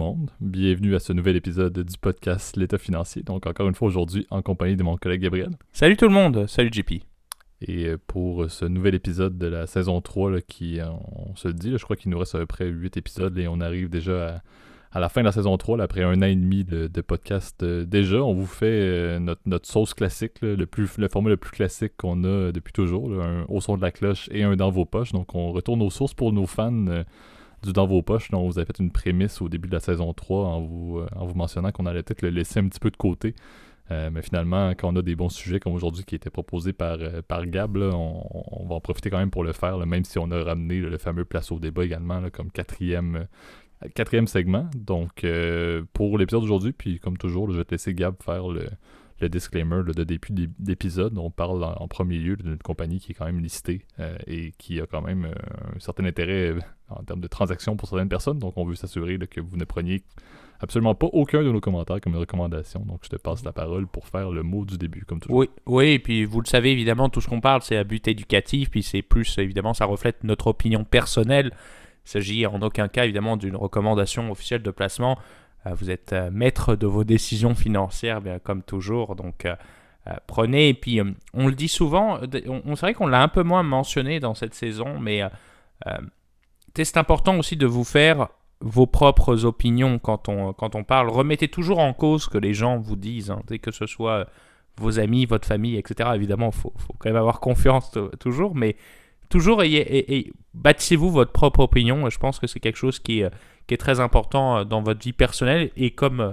Monde, bienvenue à ce nouvel épisode du podcast L'État financier. Donc encore une fois aujourd'hui en compagnie de mon collègue Gabriel. Salut tout le monde, salut JP. Et euh, pour ce nouvel épisode de la saison 3 qui, euh, on se le dit, je crois qu'il nous reste à peu près 8 épisodes et on arrive déjà à, la fin de la saison 3, après un an et demi de, podcast euh, déjà. On vous fait notre, sauce classique, le, plus, le format le plus classique qu'on a depuis toujours, un au son de la cloche et un dans vos poches. Donc on retourne aux sources pour nos fans du dans vos poches. dont vous avez fait une prémisse au début de la saison 3 en vous, euh, en vous mentionnant qu'on allait peut-être le laisser un petit peu de côté. Euh, mais finalement, quand on a des bons sujets comme aujourd'hui qui étaient proposés par, euh, par Gab, on, va en profiter quand même pour le faire, même si on a ramené le fameux place au débat également comme quatrième, quatrième segment. Donc, pour l'épisode d'aujourd'hui, puis comme toujours, je vais te laisser Gab faire le, le disclaimer de début d'épisode. On parle en, premier lieu d'une compagnie qui est quand même listée euh, et qui a quand même euh, un certain intérêt euh, en termes de transactions pour certaines personnes. Donc, on veut s'assurer que vous ne preniez absolument pas aucun de nos commentaires comme une recommandation. Donc, je te passe la parole pour faire le mot du début, comme toujours. Oui, oui et puis vous le savez, évidemment, tout ce qu'on parle, c'est à but éducatif, puis c'est plus, évidemment, ça reflète notre opinion personnelle. Il s'agit en aucun cas, évidemment, d'une recommandation officielle de placement. Euh, vous êtes euh, maître de vos décisions financières, bien comme toujours. Donc, euh, prenez. Et puis, on le dit souvent, on, c'est vrai qu'on l'a un peu moins mentionné dans cette saison, mais c'est important aussi de vous faire vos propres opinions quand on, quand on parle. Remettez toujours en cause ce que les gens vous disent, hein, que ce soit vos amis, votre famille, etc. Évidemment, il faut, faut, quand même avoir confiance toujours, mais toujours bâtissez-vous votre propre opinion. Je pense que c'est quelque chose qui, est très important euh, dans votre vie personnelle et comme euh,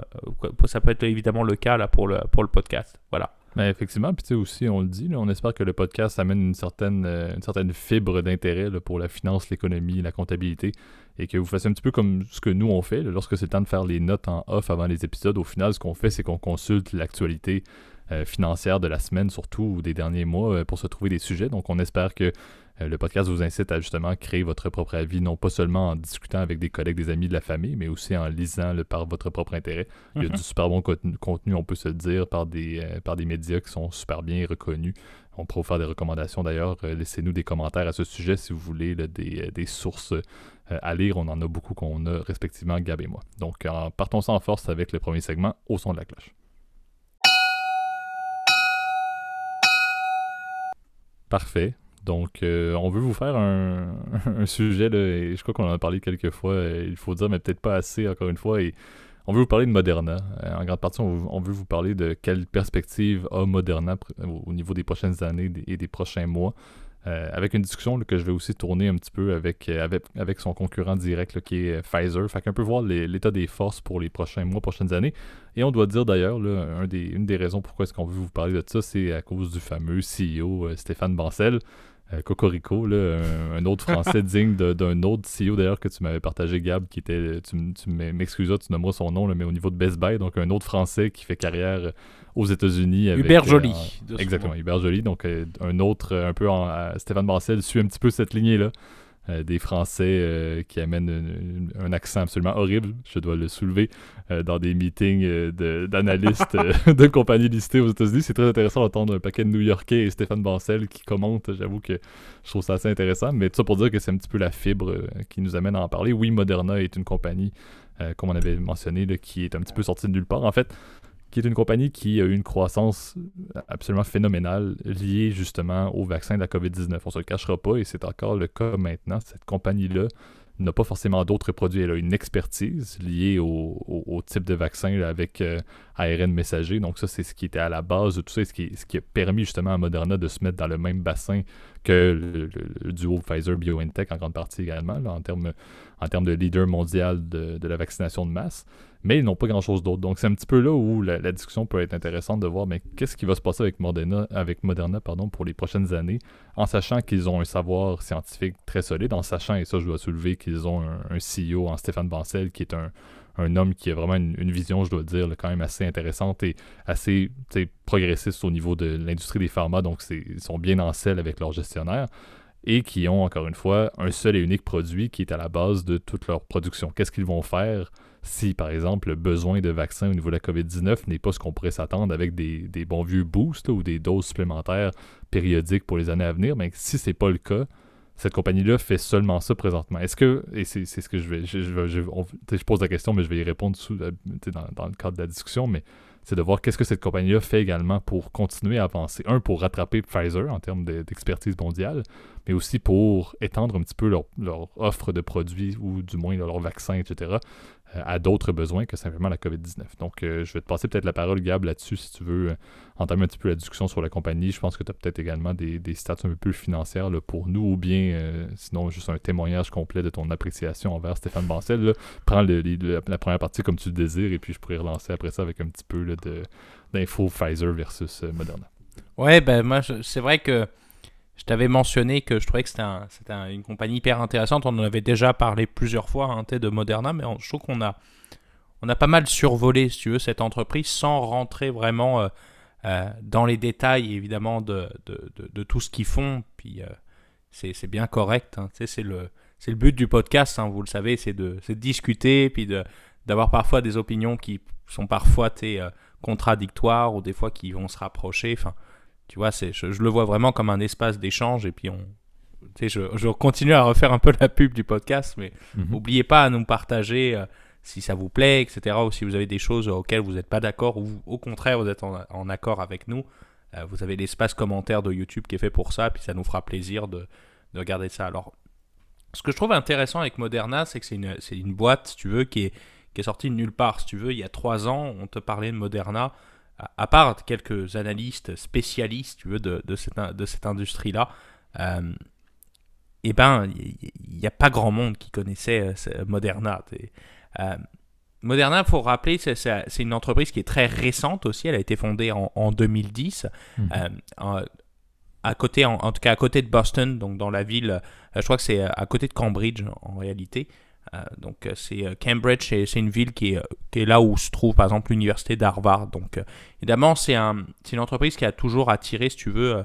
ça peut être évidemment le cas là pour le, podcast. Voilà. Mais effectivement, puis tu sais aussi, on le dit, on espère que le podcast amène une certaine, euh, fibre d'intérêt pour la finance, l'économie, la comptabilité, et que vous fassiez un petit peu comme ce que nous on fait, lorsque c'est le temps de faire les notes en off avant les épisodes. Au final, ce qu'on fait, c'est qu'on consulte l'actualité financière de la semaine, surtout, ou des derniers mois, pour se trouver des sujets. Donc, on espère que le podcast vous incite à justement créer votre propre avis, non pas seulement en discutant avec des collègues, des amis, de la famille, mais aussi en lisant le, par votre propre intérêt. Il y a mhm. du super bon contenu, on peut se le dire, par des, euh, par des médias qui sont super bien reconnus. On pourrait vous faire des recommandations d'ailleurs. Euh, laissez-nous des commentaires à ce sujet si vous voulez des, sources à lire. On en a beaucoup qu'on a respectivement Gab et moi. Donc, partons en force avec le premier segment au son de la cloche. Parfait. Donc, euh, on veut vous faire un, sujet, là, et je crois qu'on en a parlé quelques fois, euh, il faut dire, mais peut-être pas assez, encore une fois, et on veut vous parler de Moderna. Euh, en grande partie, on, veut vous parler de quelle perspective a Moderna au niveau des prochaines années et des prochains mois. avec une discussion que je vais aussi tourner un petit peu avec, avec, son concurrent direct qui est Pfizer. Fait qu'un peu voir l'état des forces pour les prochains mois, prochaines années. Et on doit dire d'ailleurs, des, une des raisons pourquoi est-ce qu'on veut vous parler de ça, c'est à cause du fameux CEO Stéphane Bancel. Euh, Cocorico, là, un, autre français digne d'un autre CEO d'ailleurs que tu m'avais partagé, Gab, qui était, tu, tu m'excuseras, tu nommeras son nom, mais au niveau de Best Buy, donc un autre français qui fait carrière aux États-Unis. Hubert euh, Joly. exactement, Hubert Joly, donc euh, un autre, un peu en, Stéphane Marcel suit un petit peu cette lignée-là. Euh, des Français euh, qui amènent un accent absolument horrible, je dois le soulever, euh, dans des meetings d'analystes de, compagnies listées aux États-Unis. C'est très intéressant d'entendre un paquet de New-Yorkais et Stéphane Bancel qui commentent. J'avoue que je trouve ça assez intéressant. Mais tout ça pour dire que c'est un petit peu la fibre qui nous amène à en parler. Oui, Moderna est une compagnie, comme on avait mentionné, qui est un petit peu sortie de nulle part. En fait, qui est une compagnie qui a eu une croissance absolument phénoménale liée justement au vaccin de la COVID-19. On se le cachera pas et c'est encore le cas maintenant. Cette compagnie-là n'a pas forcément d'autres produits. Elle a une expertise liée au, type de vaccin avec euh, ARN messager. Donc ça, c'est ce qui était à la base de tout ça, qui, ce qui a permis justement à Moderna de se mettre dans le même bassin que le, duo Pfizer-BioNTech en grande partie également, en termes de leader mondial de la vaccination de masse mais ils n'ont pas grand-chose d'autre. Donc c'est un petit peu là où la, discussion peut être intéressante de voir mais qu'est-ce qui va se passer avec Moderna, avec Moderna pardon, pour les prochaines années, en sachant qu'ils ont un savoir scientifique très solide, en sachant, et ça je dois soulever, qu'ils ont un, CEO en Stéphane Bancel qui est un, homme qui a vraiment une, vision, je dois dire, quand même assez intéressante et assez progressiste au niveau de l'industrie des pharma, donc ils sont bien en selle avec leurs gestionnaires et qui ont encore une fois un seul et unique produit qui est à la base de toute leur production. Qu'est-ce qu'ils vont faire si, par exemple, le besoin de vaccin au niveau de la COVID-19 n'est pas ce qu'on pourrait s'attendre avec des, bons vieux boosts ou des doses supplémentaires périodiques pour les années à venir, mais si ce n'est pas le cas, cette compagnie-là fait seulement ça présentement. Est-ce que, et c'est ce que je vais, je, pose la question, mais je vais y répondre dans, dans, le cadre de la discussion, mais c'est de voir qu'est-ce que cette compagnie-là fait également pour continuer à avancer. Un, pour rattraper Pfizer en termes d'expertise mondiale, mais aussi pour étendre un petit peu leur, offre de produits ou du moins leur vaccin, etc., à d'autres besoins que simplement la COVID-19. Donc, euh, je vais te passer peut-être la parole, Gab, là-dessus, si tu veux euh, entamer un petit peu la discussion sur la compagnie. Je pense que tu as peut-être également des, des un peu plus financières là, pour nous, ou bien, sinon, juste un témoignage complet de ton appréciation envers Stéphane Bancel. Prends la première partie comme tu le désires, et puis je pourrais relancer après ça avec un petit peu d'infos Pfizer versus Moderna. Ouais, ben moi, c'est vrai que je t'avais mentionné que je trouvais que c'était un, une compagnie hyper intéressante. On en avait déjà parlé plusieurs fois hein, de Moderna, mais je trouve qu'on a, pas mal survolé, si tu veux, cette entreprise sans rentrer vraiment euh, euh, dans les détails, évidemment, de, tout ce qu'ils font. Puis euh, c'est bien correct. Hein. c'est le, but du podcast, hein, vous le savez, c'est de, discuter, puis d'avoir parfois des opinions qui sont parfois contradictoires ou des fois qui vont se rapprocher. Tu vois, c'est, je, le vois vraiment comme un espace d'échange et puis on, tu sais, je, je, continue à refaire un peu la pub du podcast, mais n'oubliez mhm. pas à nous partager euh, si ça vous plaît, etc. Ou si vous avez des choses auxquelles vous n'êtes pas d'accord ou au contraire vous êtes en, accord avec nous. Euh, vous avez l'espace commentaire de YouTube qui est fait pour ça, puis ça nous fera plaisir de, de regarder ça. Alors, ce que je trouve intéressant avec Moderna, c'est que c'est une, c'est une boîte, si tu veux, qui est, qui est sortie de nulle part. Si tu veux, il y a trois ans, on te parlait de Moderna à part quelques analystes spécialistes tu veux, de, de cette, de cette industrie-là, euh, eh ben, il n'y a pas grand monde qui connaissait euh, Moderna. Euh, Moderna, il faut rappeler, c'est une entreprise qui est très récente aussi. Elle a été fondée en, en 2010. Mhm. Euh, à côté, en, tout cas à côté de Boston, donc dans la ville, je crois que c'est à côté de Cambridge en réalité. Euh, donc euh, c'est euh, Cambridge, c'est une ville qui est, qui est, là où se trouve par exemple l'université d'Harvard. Donc évidemment c'est un, une entreprise qui a toujours attiré, si tu veux,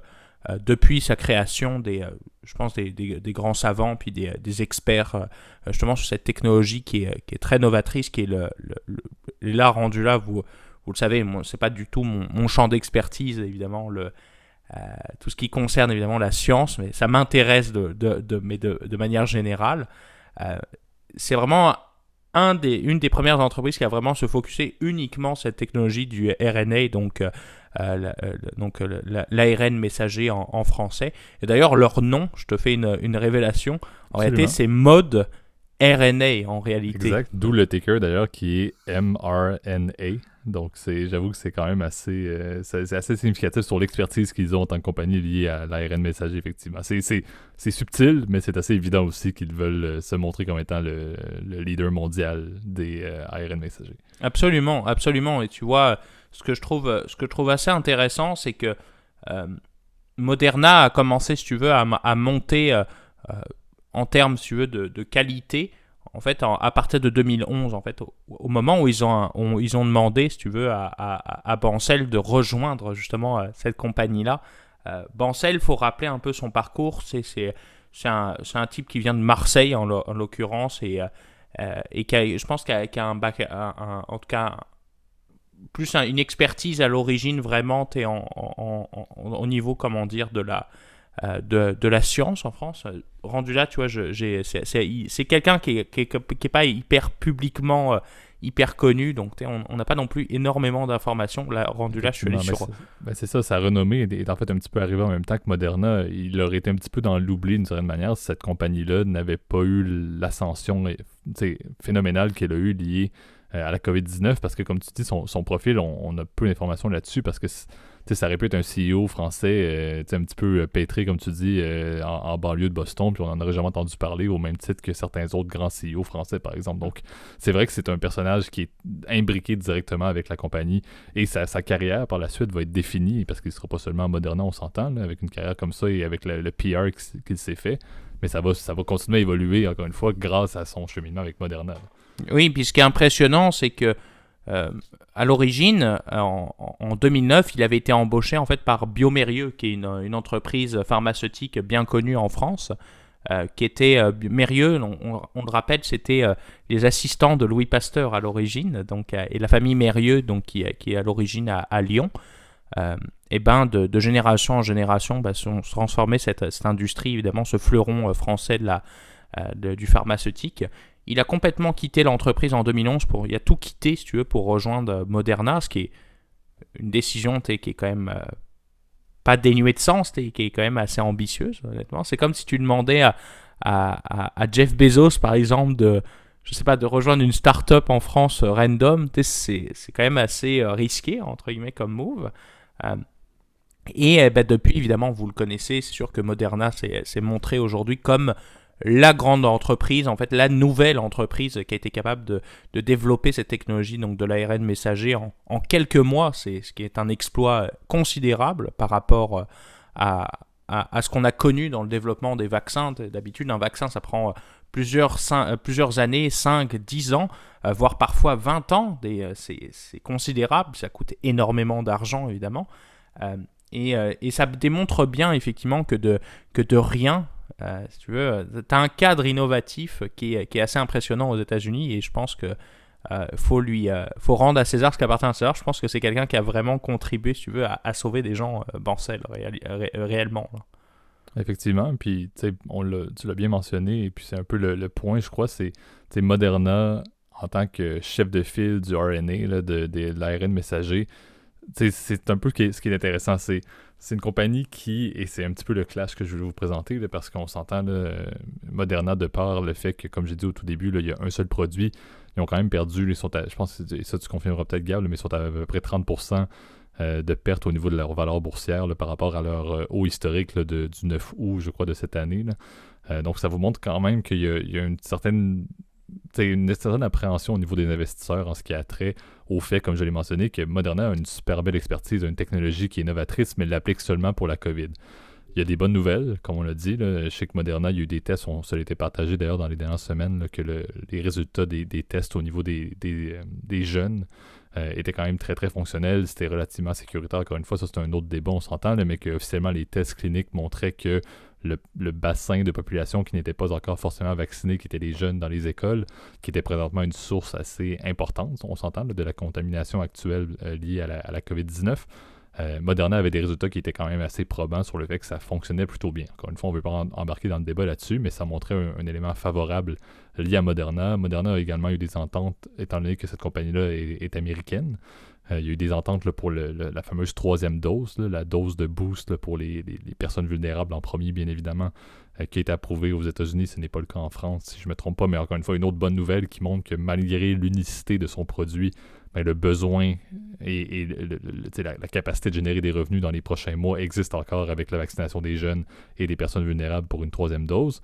depuis sa création, des, je pense des, des, grands savants puis des, des experts justement sur cette technologie qui est, qui est très novatrice, qui est le, le, là rendu là, vous, vous le savez, c'est pas du tout mon, champ d'expertise évidemment le tout ce qui concerne évidemment la science, mais ça m'intéresse de, de, mais de, de manière générale c'est vraiment un des, une des premières entreprises qui a vraiment se focusé uniquement sur cette technologie du RNA, donc euh, euh, euh, donc l'ARN messager en, français. Et d'ailleurs, leur nom, je te fais une, une révélation, en réalité, c'est mode RNA en réalité. Exact, d'où le ticker d'ailleurs qui est mRNA. Donc, j'avoue que c'est quand même assez, euh, assez significatif sur l'expertise qu'ils ont en tant que compagnie liée à l'ARN messager, effectivement. C'est, subtil, mais c'est assez évident aussi qu'ils veulent euh, se montrer comme étant le, leader mondial des euh, ARN messagers. Absolument, absolument. Et tu vois, ce que je trouve, ce que je trouve assez intéressant, c'est que Moderna a commencé, si tu veux, à, monter en termes, si tu veux, de qualité en fait, à partir de 2011, en fait, au, moment où ils ont, ils ont demandé, si tu veux, à, Bancel de rejoindre justement euh, cette compagnie-là. Euh, Bancel, faut rappeler un peu son parcours. C'est, un, un, type qui vient de Marseille, en, l'occurrence, et, euh, et qui a, je pense qu'il a, un bac, en tout cas, plus une expertise à l'origine vraiment en, en, au niveau, comment dire, de la de, de, la science en France. Euh, rendu là, tu vois, c'est quelqu'un qui n'est qui, est pas hyper publiquement euh, hyper connu, donc on n'a pas non plus énormément d'informations. Là, rendu là, je suis allé sur. Ben, c'est ça, sa renommée est en fait un petit peu arrivée en même temps que Moderna. Il aurait été un petit peu dans l'oubli d'une certaine manière si cette compagnie-là n'avait pas eu l'ascension phénoménale qu'elle a eu liée à la COVID-19, parce que comme tu dis, son, son profil, on, on a peu d'informations là-dessus, parce que ça aurait pu être un CEO français euh, un petit peu euh, pétré, comme tu dis, euh, en, banlieue de Boston, puis on n'en aurait jamais entendu parler au même titre que certains autres grands CEO français, par exemple. Donc, c'est vrai que c'est un personnage qui est imbriqué directement avec la compagnie et sa, carrière par la suite va être définie parce qu'il ne sera pas seulement Moderna, on s'entend, avec une carrière comme ça et avec le, PR qu'il s'est fait. Mais ça va, ça va continuer à évoluer, encore une fois, grâce à son cheminement avec Moderna. Oui, puis ce qui est impressionnant, c'est que euh, à l'origine, en, 2009, il avait été embauché en fait par Biomérieux, qui est une, entreprise pharmaceutique bien connue en France, euh, qui était euh, Mérieux, on, le rappelle, c'était les assistants de Louis Pasteur à l'origine, donc et la famille Mérieux, donc qui, est à l'origine à, Lyon. et ben de, génération en génération, bah, se transformer cette, cette, industrie, évidemment, ce fleuron français de la, du pharmaceutique. Il a complètement quitté l'entreprise en 2011 pour, il a tout quitté, si tu veux, pour rejoindre Moderna, ce qui est une décision qui est quand même pas dénuée de sens, qui est quand même assez ambitieuse, honnêtement. C'est comme si tu demandais à, Jeff Bezos, par exemple, de, je sais pas, de rejoindre une start-up en France euh, random. C'est, quand même assez euh, risqué, entre guillemets, comme move. Euh, et eh ben, depuis, évidemment, vous le connaissez, c'est sûr que Moderna s'est montré aujourd'hui comme la grande entreprise, en fait la nouvelle entreprise qui a été capable de, développer cette technologie donc de l'ARN messager en, quelques mois, c'est ce qui est un exploit considérable par rapport à, à, ce qu'on a connu dans le développement des vaccins. D'habitude, un vaccin, ça prend plusieurs, plusieurs années, 5, 10 ans, euh, voire parfois 20 ans. Euh, c'est considérable, ça coûte énormément d'argent, évidemment. Euh, et, ça démontre bien, effectivement, que de rien, euh, si tu veux, tu as un cadre innovatif qui est, qui est assez impressionnant aux États-Unis et je pense que euh, faut lui euh, faut rendre à César ce qui appartient à César. Je pense que c'est quelqu'un qui a vraiment contribué, tu veux, à, sauver des gens euh, réellement. Effectivement, puis on tu l'as bien mentionné, et puis c'est un peu le, point, je crois, c'est Moderna en tant que chef de file du RNA, là, de, de l'ARN messager. C'est un peu ce qui est, intéressant, c'est une compagnie qui, et c'est un petit peu le clash que je voulais vous présenter, parce qu'on s'entend, Moderna, de par le fait que, comme j'ai dit au tout début, il y a un seul produit, ils ont quand même perdu, ils sont je pense, et ça tu confirmeras peut-être Gab, mais ils sont à, peu près 30% euh, de perte au niveau de leur valeur boursière par rapport à leur euh, haut historique du 9 août, je crois, de cette année. Euh, donc ça vous montre quand même qu'il y, a une certaine une certaine appréhension au niveau des investisseurs en ce qui a trait au fait, comme je l'ai mentionné, que Moderna a une super belle expertise, une technologie qui est novatrice, mais l'applique seulement pour la COVID. Il y a des bonnes nouvelles, comme on l'a dit. Là. Je sais que Moderna, il y a eu des tests, on se été partagé d'ailleurs dans les dernières semaines, que les résultats des, tests au niveau des, euh, jeunes euh, étaient quand même très très fonctionnels. C'était relativement sécuritaire. Encore une fois, ça c'est un autre débat, on s'entend, mais que officiellement les tests cliniques montraient que le, bassin de population qui n'était pas encore forcément vacciné, qui étaient les jeunes dans les écoles, qui était présentement une source assez importante, on s'entend, de la contamination actuelle euh, liée à la, COVID-19. Euh, Moderna avait des résultats qui étaient quand même assez probants sur le fait que ça fonctionnait plutôt bien. Encore une fois, on ne veut pas embarquer dans le débat là-dessus, mais ça montrait un, élément favorable lié à Moderna. Moderna a également eu des ententes, étant donné que cette compagnie-là est, américaine. Euh, il y a eu des ententes pour la fameuse troisième dose, la dose de boost pour les, personnes vulnérables en premier, bien évidemment, euh, qui a été approuvée aux États-Unis. Ce n'est pas le cas en France, si je ne me trompe pas, mais encore une fois, une autre bonne nouvelle qui montre que malgré l'unicité de son produit, ben, le besoin et, la, la, capacité de générer des revenus dans les prochains mois existe encore avec la vaccination des jeunes et des personnes vulnérables pour une troisième dose.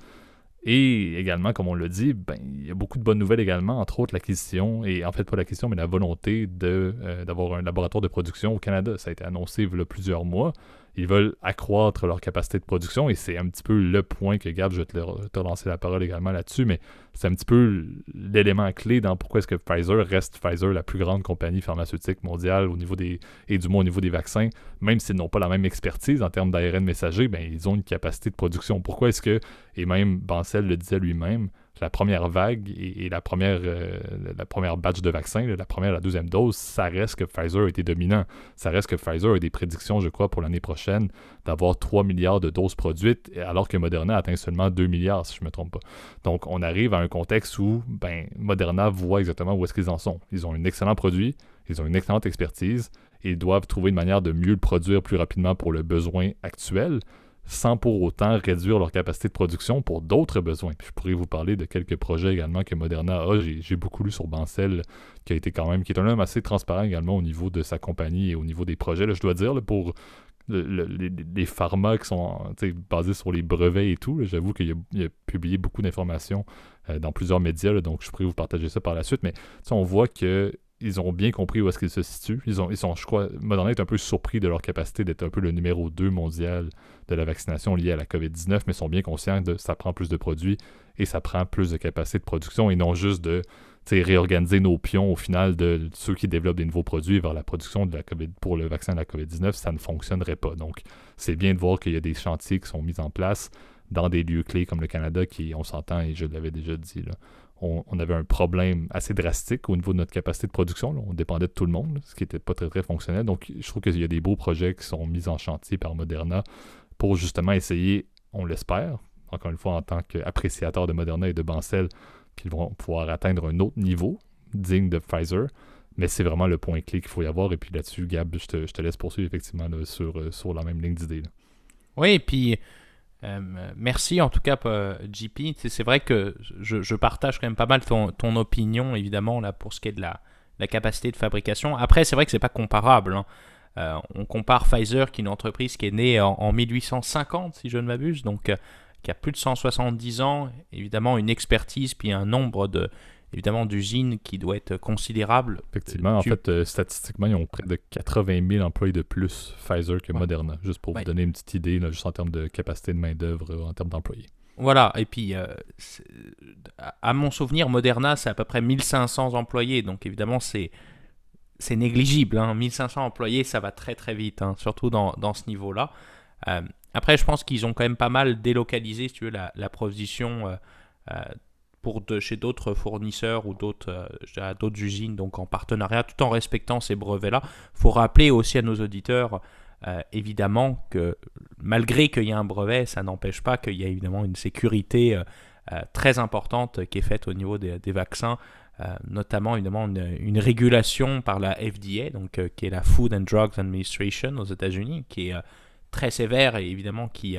Et également, comme on l'a dit, ben, il y a beaucoup de bonnes nouvelles également, entre autres l'acquisition, et en fait pas l'acquisition, mais la volonté euh, d'avoir un laboratoire de production au Canada. Ça a été annoncé il y a plusieurs mois ils veulent accroître leur capacité de production et c'est un petit peu le point que, Gab, je vais te, lancer la parole également là-dessus, mais c'est un petit peu l'élément clé dans pourquoi est-ce que Pfizer reste Pfizer la plus grande compagnie pharmaceutique mondiale au niveau des, et du moins au niveau des vaccins, même s'ils n'ont pas la même expertise en termes d'ARN messager, ben, ils ont une capacité de production. Pourquoi est-ce que, et même Bancel le disait lui-même, la première vague et, la, première, euh, la première batch de vaccins, la première et la deuxième dose, ça reste que Pfizer a été dominant. Ça reste que Pfizer a des prédictions, je crois, pour l'année prochaine, d'avoir 3 milliards de doses produites, alors que Moderna atteint seulement 2 milliards, si je ne me trompe pas. Donc, on arrive à un contexte où ben, Moderna voit exactement où est-ce qu'ils en sont. Ils ont un excellent produit, ils ont une excellente expertise, ils doivent trouver une manière de mieux le produire plus rapidement pour le besoin actuel sans pour autant réduire leur capacité de production pour d'autres besoins. je pourrais vous parler de quelques projets également que Moderna a. J'ai beaucoup lu sur Bancel, qui a été quand même, qui est un homme assez transparent également au niveau de sa compagnie et au niveau des projets. je dois dire, pour les, pharma qui sont basés sur les brevets et tout, j'avoue qu'il a, publié beaucoup d'informations euh, dans plusieurs médias, donc je pourrais vous partager ça par la suite. Mais on voit que ils ont bien compris où est-ce qu'ils se situent. Ils, ont, ils sont, je crois, Moderna un peu surpris de leur capacité d'être un peu le numéro 2 mondial de la vaccination liée à la COVID-19, mais sont bien conscients que ça prend plus de produits et ça prend plus de capacité de production et non juste de réorganiser nos pions au final de ceux qui développent des nouveaux produits vers la production de la COVID, pour le vaccin de la COVID-19, ça ne fonctionnerait pas. Donc, c'est bien de voir qu'il y a des chantiers qui sont mis en place dans des lieux clés comme le Canada qui, on s'entend, et je l'avais déjà dit, là, on, avait un problème assez drastique au niveau de notre capacité de production. On dépendait de tout le monde, ce qui n'était pas très très fonctionnel. Donc je trouve qu'il y a des beaux projets qui sont mis en chantier par Moderna pour justement essayer, on l'espère, encore une fois en tant qu'appréciateur de Moderna et de Bancel, qu'ils vont pouvoir atteindre un autre niveau digne de Pfizer. Mais c'est vraiment le point clé qu'il faut y avoir. Et puis là-dessus, Gab, je te, laisse poursuivre effectivement sur, euh, sur la même ligne d'idée. Oui, puis euh, merci en tout cas, JP. C'est vrai que je, partage quand même pas mal ton, opinion, évidemment, là, pour ce qui est de la, capacité de fabrication. Après, c'est vrai que c'est pas comparable. Hein. Euh, on compare Pfizer, qui est une entreprise qui est née en, 1850, si je ne m'abuse, donc qui a plus de 170 ans, évidemment une expertise, puis un nombre de, évidemment d'usines qui doit être considérable. Effectivement, en fait, euh, statistiquement, ils ont près de 80 000 employés de plus Pfizer que Moderna, juste pour vous donner une petite idée, juste en termes de capacité de main-d'œuvre, en termes d'employés. Voilà, et puis, euh, à mon souvenir, Moderna, c'est à peu près 1500 employés, donc évidemment, c'est c'est négligible. Hein. 1500 employés, ça va très très vite, hein, surtout dans, dans ce niveau-là. Euh, après, je pense qu'ils ont quand même pas mal délocalisé, si tu veux, la, la pour de, chez d'autres fournisseurs ou d'autres euh, usines, donc en partenariat, tout en respectant ces brevets-là. Il faut rappeler aussi à nos auditeurs, euh, évidemment, que malgré qu'il y ait un brevet, ça n'empêche pas qu'il y a évidemment une sécurité euh, très importante qui est faite au niveau des, vaccins. notamment évidemment une, une, régulation par la FDA, donc qui est la Food and Drugs Administration aux États-Unis, qui est très sévère et évidemment qui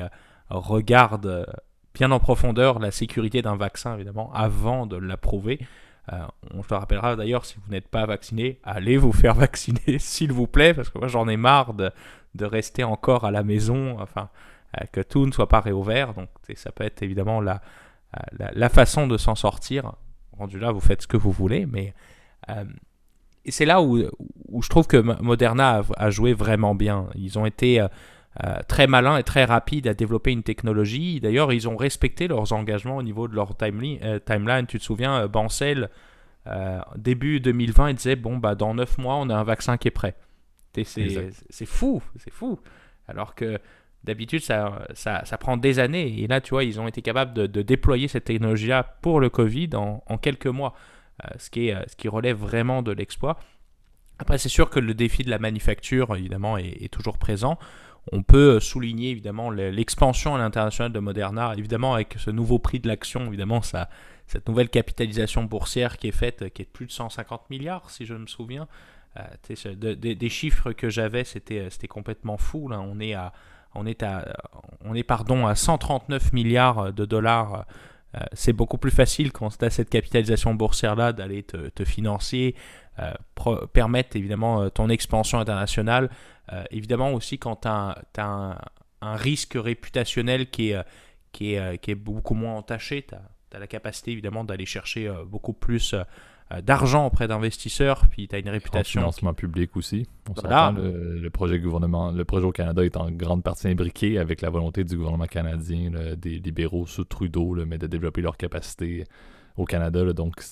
regarde bien en profondeur la sécurité d'un vaccin, évidemment, avant de l'approuver. Euh, on te rappellera d'ailleurs, si vous n'êtes pas vacciné, allez vous faire vacciner, s'il vous plaît, parce que moi j'en ai marre de, rester encore à la maison, enfin, euh, que tout ne soit pas réouvert. Donc ça peut être évidemment la, la, façon de s'en sortir. Rendu là, vous faites ce que vous voulez, mais... Euh, c'est là où, où, je trouve que Moderna a, a, joué vraiment bien. Ils ont été euh, très malin et très rapide à développer une technologie. D'ailleurs, ils ont respecté leurs engagements au niveau de leur euh, timeline. Tu te souviens, euh, Bancel, début 2020, il disait Bon, bah, dans 9 mois, on a un vaccin qui est prêt. C'est fou, c'est fou. Alors que d'habitude, ça, ça, ça, prend des années. Et là, tu vois, ils ont été capables de, déployer cette technologie-là pour le Covid en, en quelques mois, ce, qui est, ce qui relève vraiment de l'exploit. Après, c'est sûr que le défi de la manufacture, évidemment, est toujours présent. On peut euh, souligner évidemment l'expansion à l'international de Moderna, évidemment avec ce nouveau prix de l'action, évidemment ça, cette nouvelle capitalisation boursière qui est faite, qui est de plus de 150 milliards si je me souviens. Euh, des chiffres que j'avais, c'était complètement fou. Là. On est à, on est à, on est pardon à 139 milliards de dollars. Euh, c'est beaucoup plus facile quand tu as cette capitalisation boursière là d'aller te, financer, permettre évidemment ton expansion internationale. Euh, évidemment aussi quand tu as, un, risque réputationnel qui est, euh, qui est, euh, qui est beaucoup moins entaché, tu as, la capacité évidemment d'aller chercher beaucoup plus d'argent auprès d'investisseurs, puis tu as une réputation. financement public aussi. On le, projet gouvernement, le projet au Canada est en grande partie imbriqué avec la volonté du gouvernement canadien, des libéraux sous Trudeau, mais de développer leur capacité au Canada. donc,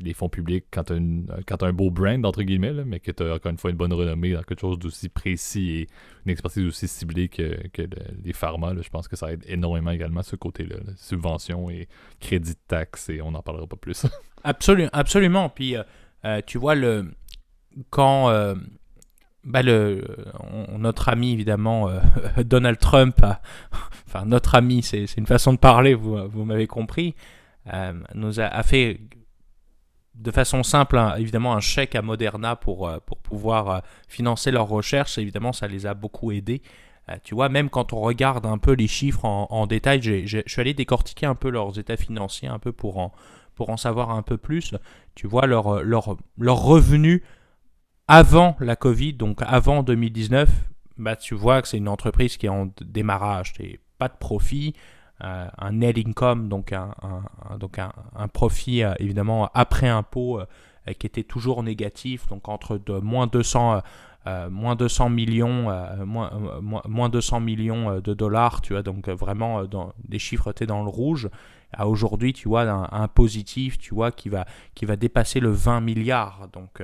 les fonds publics, quand tu as, un beau brand, entre guillemets, mais que tu as encore une fois une bonne renommée dans quelque chose d'aussi précis et une expertise aussi ciblée que, les pharma, je pense que ça aide énormément également ce côté-là. Subventions et crédit de taxes, et on n'en parlera pas plus. absolument, absolument. Puis, euh, euh, tu vois, le quand. Euh, bah le, notre ami évidemment Donald Trump, enfin notre ami, c'est une façon de parler, vous, vous m'avez compris, euh, nous a, fait de façon simple, évidemment, un chèque à Moderna pour, euh, pour pouvoir euh, financer leurs recherches. Évidemment, ça les a beaucoup aidés. tu vois, même quand on regarde un peu les chiffres en, détail, je suis allé décortiquer un peu leurs états financiers, un peu pour en, pour en savoir un peu plus. Tu vois, leurs leur, leur revenus avant la Covid, donc avant 2019, bah, tu vois que c'est une entreprise qui est en démarrage. Pas de profit, euh, un net income, donc un, donc un, profit euh, évidemment après impôt euh, qui était toujours négatif, donc entre de moins 200 moins 200 millions, moins, moins, 200 millions de dollars, tu vois, donc vraiment dans, des chiffres étaient dans le rouge. À aujourd'hui, tu vois, un, positif, tu vois, qui va, qui va dépasser le 20 milliards. Donc,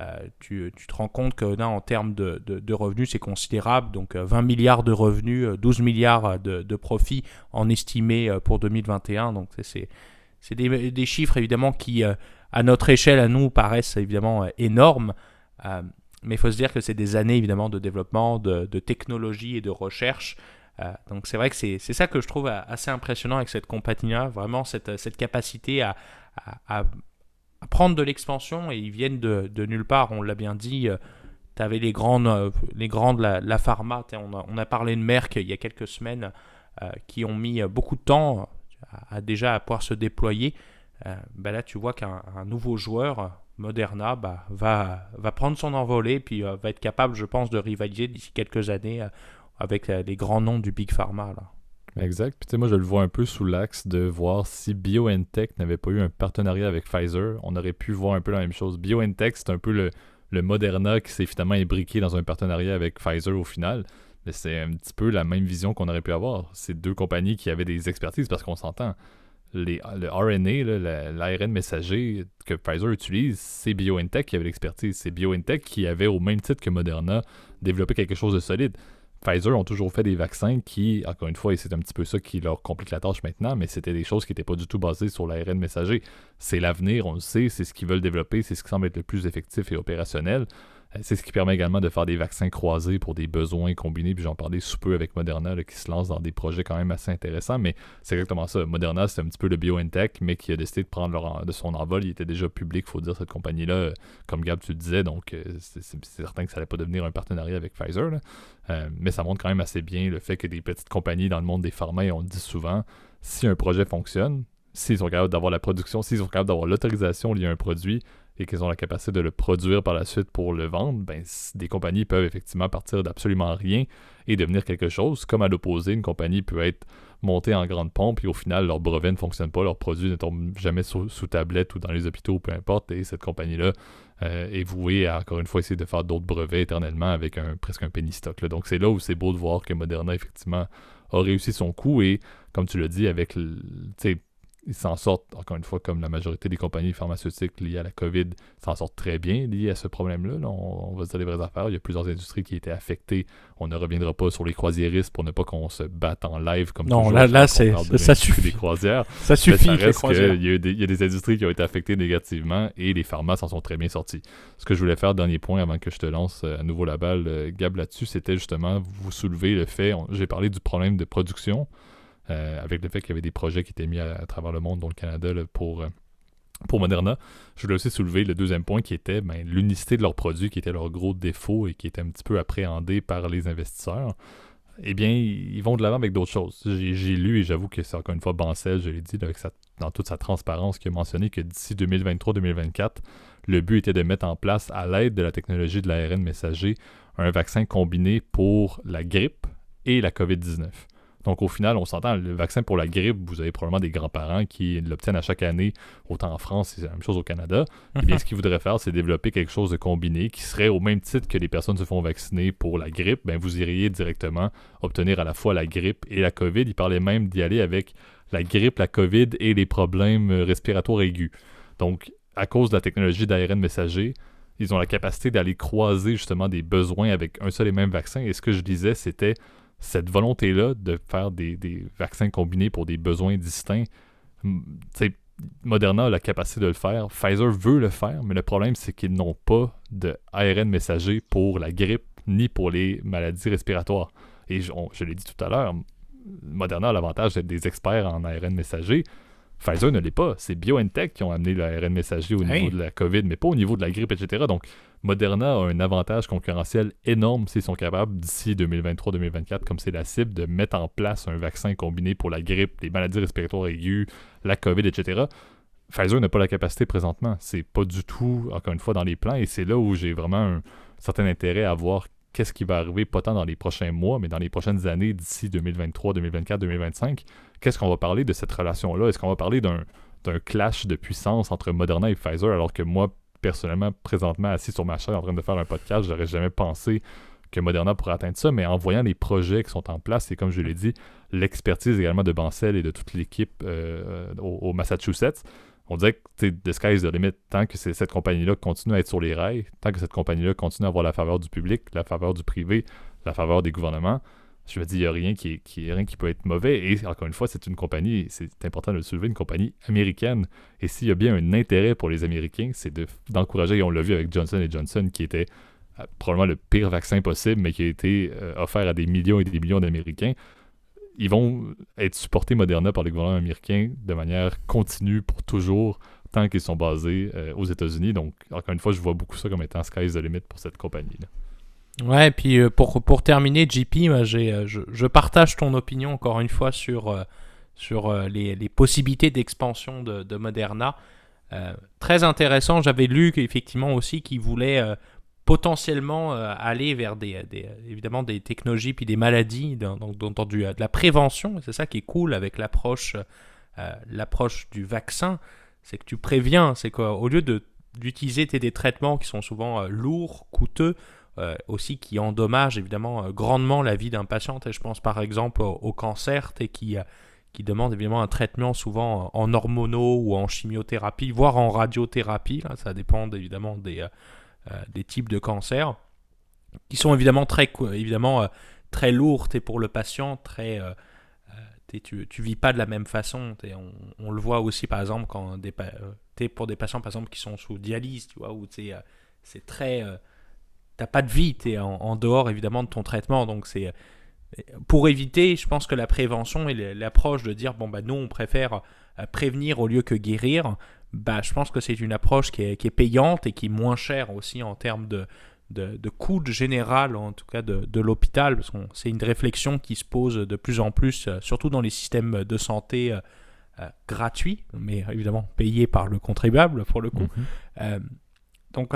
euh, tu, te rends compte que là, en termes de, revenus, c'est considérable. Donc 20 euh, milliards de revenus, 12 euh, milliards de, profits en estimé pour 2021. Donc c'est c'est des, chiffres évidemment qui, à notre échelle, à nous, paraissent évidemment énormes. mais il faut se dire que c'est des années évidemment de développement, de, technologie et de recherche. donc c'est vrai que c'est ça que je trouve assez impressionnant avec cette compagnie-là, vraiment cette, cette capacité à, prendre de l'expansion et ils viennent de, nulle part, on l'a bien dit tu avais les grandes, euh, les grandes la, pharma, on a, parlé de Merck il y a quelques semaines, euh, qui ont mis beaucoup de temps à, déjà à pouvoir se déployer. Euh, ben là, tu vois qu'un nouveau joueur, Moderna, bah, va, prendre son envolée, puis va être capable, je pense, de rivaliser d'ici quelques années avec les grands noms du Big Pharma. Exact. Puis moi, je le vois un peu sous l'axe de voir si BioNTech n'avait pas eu un partenariat avec Pfizer, on aurait pu voir un peu la même chose. BioNTech, c'est un peu le, le Moderna qui s'est finalement imbriqué dans un partenariat avec Pfizer au final. Mais c'est un petit peu la même vision qu'on aurait pu avoir. C'est deux compagnies qui avaient des expertises parce qu'on s'entend. Les, le RNA, l'ARN messager que Pfizer utilise, c'est BioNTech qui avait l'expertise. C'est BioNTech qui avait, au même titre que Moderna, développé quelque chose de solide. Pfizer ont toujours fait des vaccins qui, encore une fois, et c'est un petit peu ça qui leur complique la tâche maintenant, mais c'était des choses qui n'étaient pas du tout basées sur l'ARN messager. C'est l'avenir, on le sait, c'est ce qu'ils veulent développer, c'est ce qui semble être le plus effectif et opérationnel. Euh, c'est ce qui permet également de faire des vaccins croisés pour des besoins combinés. Puis j'en parlais sous peu avec Moderna qui se lance dans des projets quand même assez intéressants. Mais c'est exactement ça. Moderna, c'est un petit peu le BioNTech, mais qui a décidé de prendre de son envol. Il était déjà public, faut dire, cette compagnie-là, euh, comme Gab, tu le disais. Donc euh, c'est certain que ça n'allait pas devenir un partenariat avec Pfizer. mais ça montre quand même assez bien le fait que des petites compagnies dans le monde des pharma, on le dit souvent, si un projet fonctionne, s'ils sont capables d'avoir la production, s'ils sont capables d'avoir l'autorisation liée à un produit, et qu'ils ont la capacité de le produire par la suite pour le vendre, ben, des compagnies peuvent effectivement partir d'absolument rien et devenir quelque chose. Comme à l'opposé, une compagnie peut être montée en grande pompe et au final, leur brevet ne fonctionne pas, leur produit ne tombe jamais sous, tablette ou dans les hôpitaux, peu importe, et cette compagnie-là euh, est vouée à, encore une fois, essayer de faire d'autres brevets éternellement avec un, presque un penny stock. Donc c'est là où c'est beau de voir que Moderna, effectivement, a réussi son coup et, comme tu l'as dit, avec ils s'en sortent, encore une fois, comme la majorité des compagnies pharmaceutiques liées à la COVID s'en sortent très bien liées à ce problème-là. on, va se dire les vraies affaires. Il y a plusieurs industries qui étaient affectées. On ne reviendra pas sur les croisiéristes pour ne pas qu'on se batte en live comme non, là, là c'est, ça, suffit. Des croisières. Ça suffit. Ça reste il, y a des, il y a des industries qui ont été affectées négativement et les pharma s'en sont très bien sortis. Ce que je voulais faire, dernier point, avant que je te lance euh, à nouveau la balle, euh, Gab, là-dessus, c'était justement vous soulever le fait, j'ai parlé du problème de production. Euh, avec le fait qu'il y avait des projets qui étaient mis à, travers le monde, dont le Canada, pour, euh, pour Moderna. Je voulais aussi soulever le deuxième point qui était ben, l'unicité de leurs produits, qui était leur gros défaut et qui était un petit peu appréhendé par les investisseurs. Eh bien, ils vont de l'avant avec d'autres choses. J'ai lu et j'avoue que c'est encore une fois Bancel, je l'ai dit, avec dans toute sa transparence, qui a mentionné que d'ici 2023-2024, le but était de mettre en place, à l'aide de la technologie de l'ARN messager, un vaccin combiné pour la grippe et la COVID-19. Donc au final, on s'entend, le vaccin pour la grippe, vous avez probablement des grands-parents qui l'obtiennent à chaque année, autant en France, c'est la même chose au Canada. Et eh bien, ce qu'ils voudraient faire, c'est développer quelque chose de combiné qui serait au même titre que les personnes se font vacciner pour la grippe, ben, vous iriez directement obtenir à la fois la grippe et la COVID. Ils parlaient même d'y aller avec la grippe, la COVID et les problèmes euh, respiratoires aigus. Donc, à cause de la technologie d'ARN messager, ils ont la capacité d'aller croiser justement des besoins avec un seul et même vaccin. Et ce que je disais, c'était cette volonté-là de faire des, vaccins combinés pour des besoins distincts, Moderna a la capacité de le faire, Pfizer veut le faire, mais le problème c'est qu'ils n'ont pas de ARN messager pour la grippe ni pour les maladies respiratoires. Et je, je l'ai dit tout à l'heure, Moderna a l'avantage d'être des experts en ARN messager. Pfizer ne l'est pas. C'est BioNTech qui ont amené l'ARN messager au niveau de la COVID, mais pas au niveau de la grippe, etc. Donc, Moderna a un avantage concurrentiel énorme s'ils sont capables, d'ici 2023-2024, comme c'est la cible, de mettre en place un vaccin combiné pour la grippe, les maladies respiratoires aiguës, la COVID, etc. Pfizer n'a pas la capacité présentement. C'est pas du tout, encore une fois, dans les plans, et c'est là où j'ai vraiment un certain intérêt à voir qu'est-ce qui va arriver, pas tant dans les prochains mois, mais dans les prochaines années, d'ici 2023, 2024, 2025. Qu'est-ce qu'on va parler de cette relation-là? Est-ce qu'on va parler d'un clash de puissance entre Moderna et Pfizer, alors que moi, personnellement, présentement, assis sur ma chaise en train de faire un podcast, j'aurais jamais pensé que Moderna pourrait atteindre ça, mais en voyant les projets qui sont en place, et comme je l'ai dit, l'expertise également de Bancel et de toute l'équipe euh, au, Massachusetts, on dirait que the sky is the limit. Tant que cette compagnie-là continue à être sur les rails, tant que cette compagnie-là continue à avoir la faveur du public, la faveur du privé, la faveur des gouvernements, je me dis, il n'y a rien qui, qui, rien qui peut être mauvais. Et encore une fois, c'est une compagnie, c'est important de le soulever, une compagnie américaine. Et s'il y a bien un intérêt pour les Américains, c'est d'encourager, et on l'a vu avec Johnson Johnson, qui était euh, probablement le pire vaccin possible, mais qui a été euh, offert à des millions et des millions d'Américains. Ils vont être supportés Moderna par le gouvernement américain de manière continue pour toujours, tant qu'ils sont basés euh, aux États-Unis. Donc, encore une fois, je vois beaucoup ça comme étant sky's the limit pour cette compagnie-là. Ouais, et puis euh, pour, pour terminer, JP, euh, je, je, partage ton opinion encore une fois sur, euh, sur les, les, possibilités d'expansion de, de, Moderna. très intéressant, j'avais lu qu'effectivement aussi qu'ils voulaient potentiellement aller vers des, des, évidemment des technologies puis des maladies, donc de la prévention. C'est ça qui est cool avec l'approche l'approche du vaccin, c'est que tu préviens, c'est qu'au lieu d'utiliser des traitements qui sont souvent lourds, coûteux, euh, aussi qui endommage évidemment euh, grandement la vie d'un patient. Et je pense par exemple au, cancer et qui, euh, qui demande évidemment un traitement souvent en hormonaux ou en chimiothérapie, voire en radiothérapie. ça dépend évidemment des, des types de cancers qui sont évidemment très, évidemment, très lourdes et pour le patient très tu, tu vis pas de la même façon. On, le voit aussi par exemple quand des, es pour des patients par exemple qui sont sous dialyse, tu vois, où c'est très t'as pas de vie, tu es en, dehors évidemment de ton traitement. Donc c'est pour éviter, je pense que la prévention et l'approche de dire bon bah nous on préfère euh, prévenir au lieu que guérir, bah je pense que c'est une approche qui est, payante et qui est moins chère aussi en termes de, de, de coût général, en tout cas de, l'hôpital, parce que c'est une réflexion qui se pose de plus en plus, euh, surtout dans les systèmes de santé euh, gratuits, mais évidemment payés par le contribuable pour le coup. Mm-hmm. donc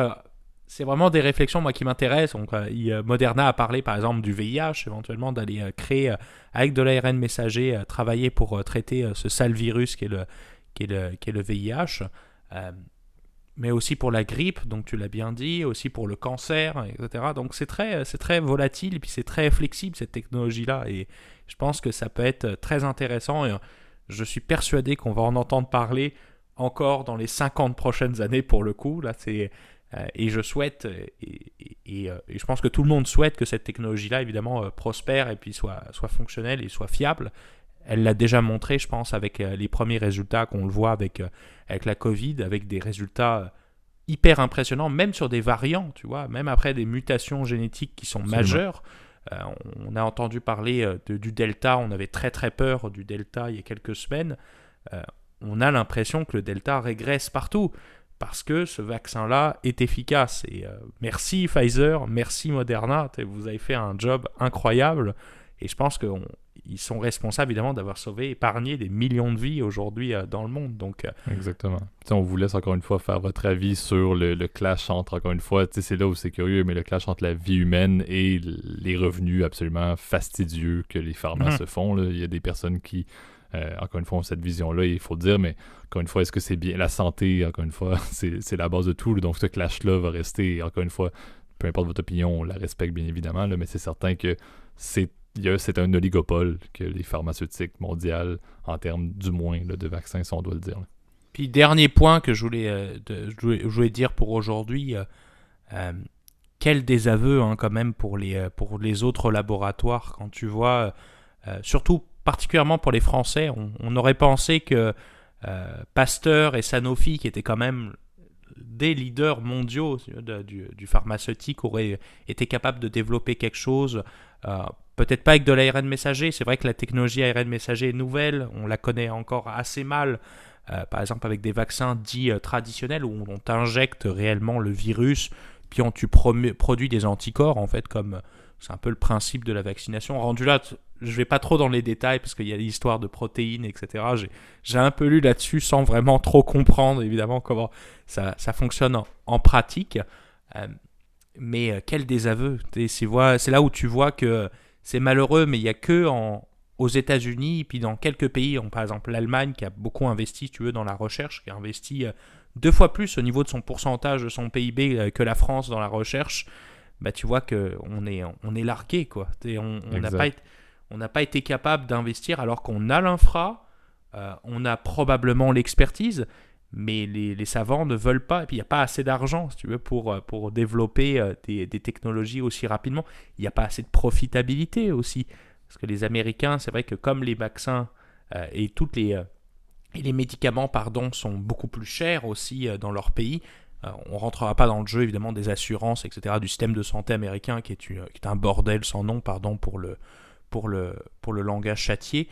c'est vraiment des réflexions qui m'intéressent. Euh, Moderna a parlé par exemple du VIH, éventuellement d'aller euh, créer euh, avec de l'ARN messager, travailler pour traiter ce sale virus qui est le, VIH, mais aussi pour la grippe, donc tu l'as bien dit, aussi pour le cancer, etc. Donc c'est très, très volatile et puis c'est très flexible cette technologie-là et je pense que ça peut être très intéressant je suis persuadé qu'on va en entendre parler encore dans les 50 prochaines années pour le coup. Là, c'est euh, et je souhaite, euh, et, je pense que tout le monde souhaite que cette technologie-là, évidemment, euh, prospère et puis soit, soit fonctionnelle et soit fiable. Elle l'a déjà montré, je pense, avec les premiers résultats qu'on le voit avec, avec la Covid, avec des résultats hyper impressionnants, même sur des variants, tu vois, même après des mutations génétiques qui sont majeures. on a entendu parler du Delta, on avait très très peur du Delta il y a quelques semaines. on a l'impression que le Delta régresse partout parce que ce vaccin-là est efficace. Et euh, merci Pfizer, merci Moderna, vous avez fait un job incroyable. Et je pense qu'ils sont responsables évidemment d'avoir sauvé, épargné des millions de vies aujourd'hui euh, dans le monde. Donc, euh, Exactement. on vous laisse encore une fois faire votre avis sur le, clash entre, encore une fois, c'est là où c'est curieux, mais le clash entre la vie humaine et les revenus absolument fastidieux que les pharmacies mhm. se font. Il y a des personnes qui euh, encore une fois, cette vision-là, il faut dire, mais encore une fois, est-ce que c'est bien la santé, encore une fois, c'est la base de tout. Donc ce clash-là va rester, encore une fois, peu importe votre opinion, on la respecte bien évidemment, mais c'est certain que c'est un oligopole que les pharmaceutiques mondiales, en termes du moins de vaccins, si on doit le dire. Puis dernier point que je voulais, euh, je voulais, dire pour aujourd'hui, euh, quel désaveu hein, quand même pour les, pour les autres laboratoires quand tu vois, surtout particulièrement pour les Français. On, aurait pensé que euh, Pasteur et Sanofi, qui étaient quand même des leaders mondiaux du, pharmaceutique, auraient été capables de développer quelque chose. Euh, peut-être pas avec de l'ARN messager. C'est vrai que la technologie ARN messager est nouvelle. On la connaît encore assez mal. Euh, par exemple, avec des vaccins dits traditionnels où on t'injecte réellement le virus, puis on tu produis des anticorps, en fait, comme c'est un peu le principe de la vaccination. Rendu là, je vais pas trop dans les détails parce qu'il y a l'histoire de protéines, etc. J'ai un peu lu là-dessus sans vraiment trop comprendre, évidemment, comment ça, ça fonctionne en, pratique. Euh, mais euh, quel désaveu. C'est là où tu vois que c'est malheureux, mais il n'y a que en, aux États-Unis, puis dans quelques pays, par exemple l'Allemagne qui a beaucoup investi, tu veux, dans la recherche, qui a investi euh, deux fois plus au niveau de son pourcentage de son PIB que la France dans la recherche bah, tu vois qu'on est, on est largué. Quoi. on n'a pas, on pas, été capable d'investir alors qu'on a l'infra, euh, on a probablement l'expertise, mais les, les, savants ne veulent pas. Et puis il n'y a pas assez d'argent, si tu veux, pour, euh, pour développer euh, des, des, technologies aussi rapidement. Il n'y a pas assez de profitabilité aussi. Parce que les Américains, c'est vrai que comme les vaccins et toutes les et les médicaments pardon, sont beaucoup plus chers aussi dans leur pays. on ne rentrera pas dans le jeu évidemment des assurances, etc., du système de santé américain qui est, qui est un bordel sans nom, pardon pour le, pour le, pour le langage châtié.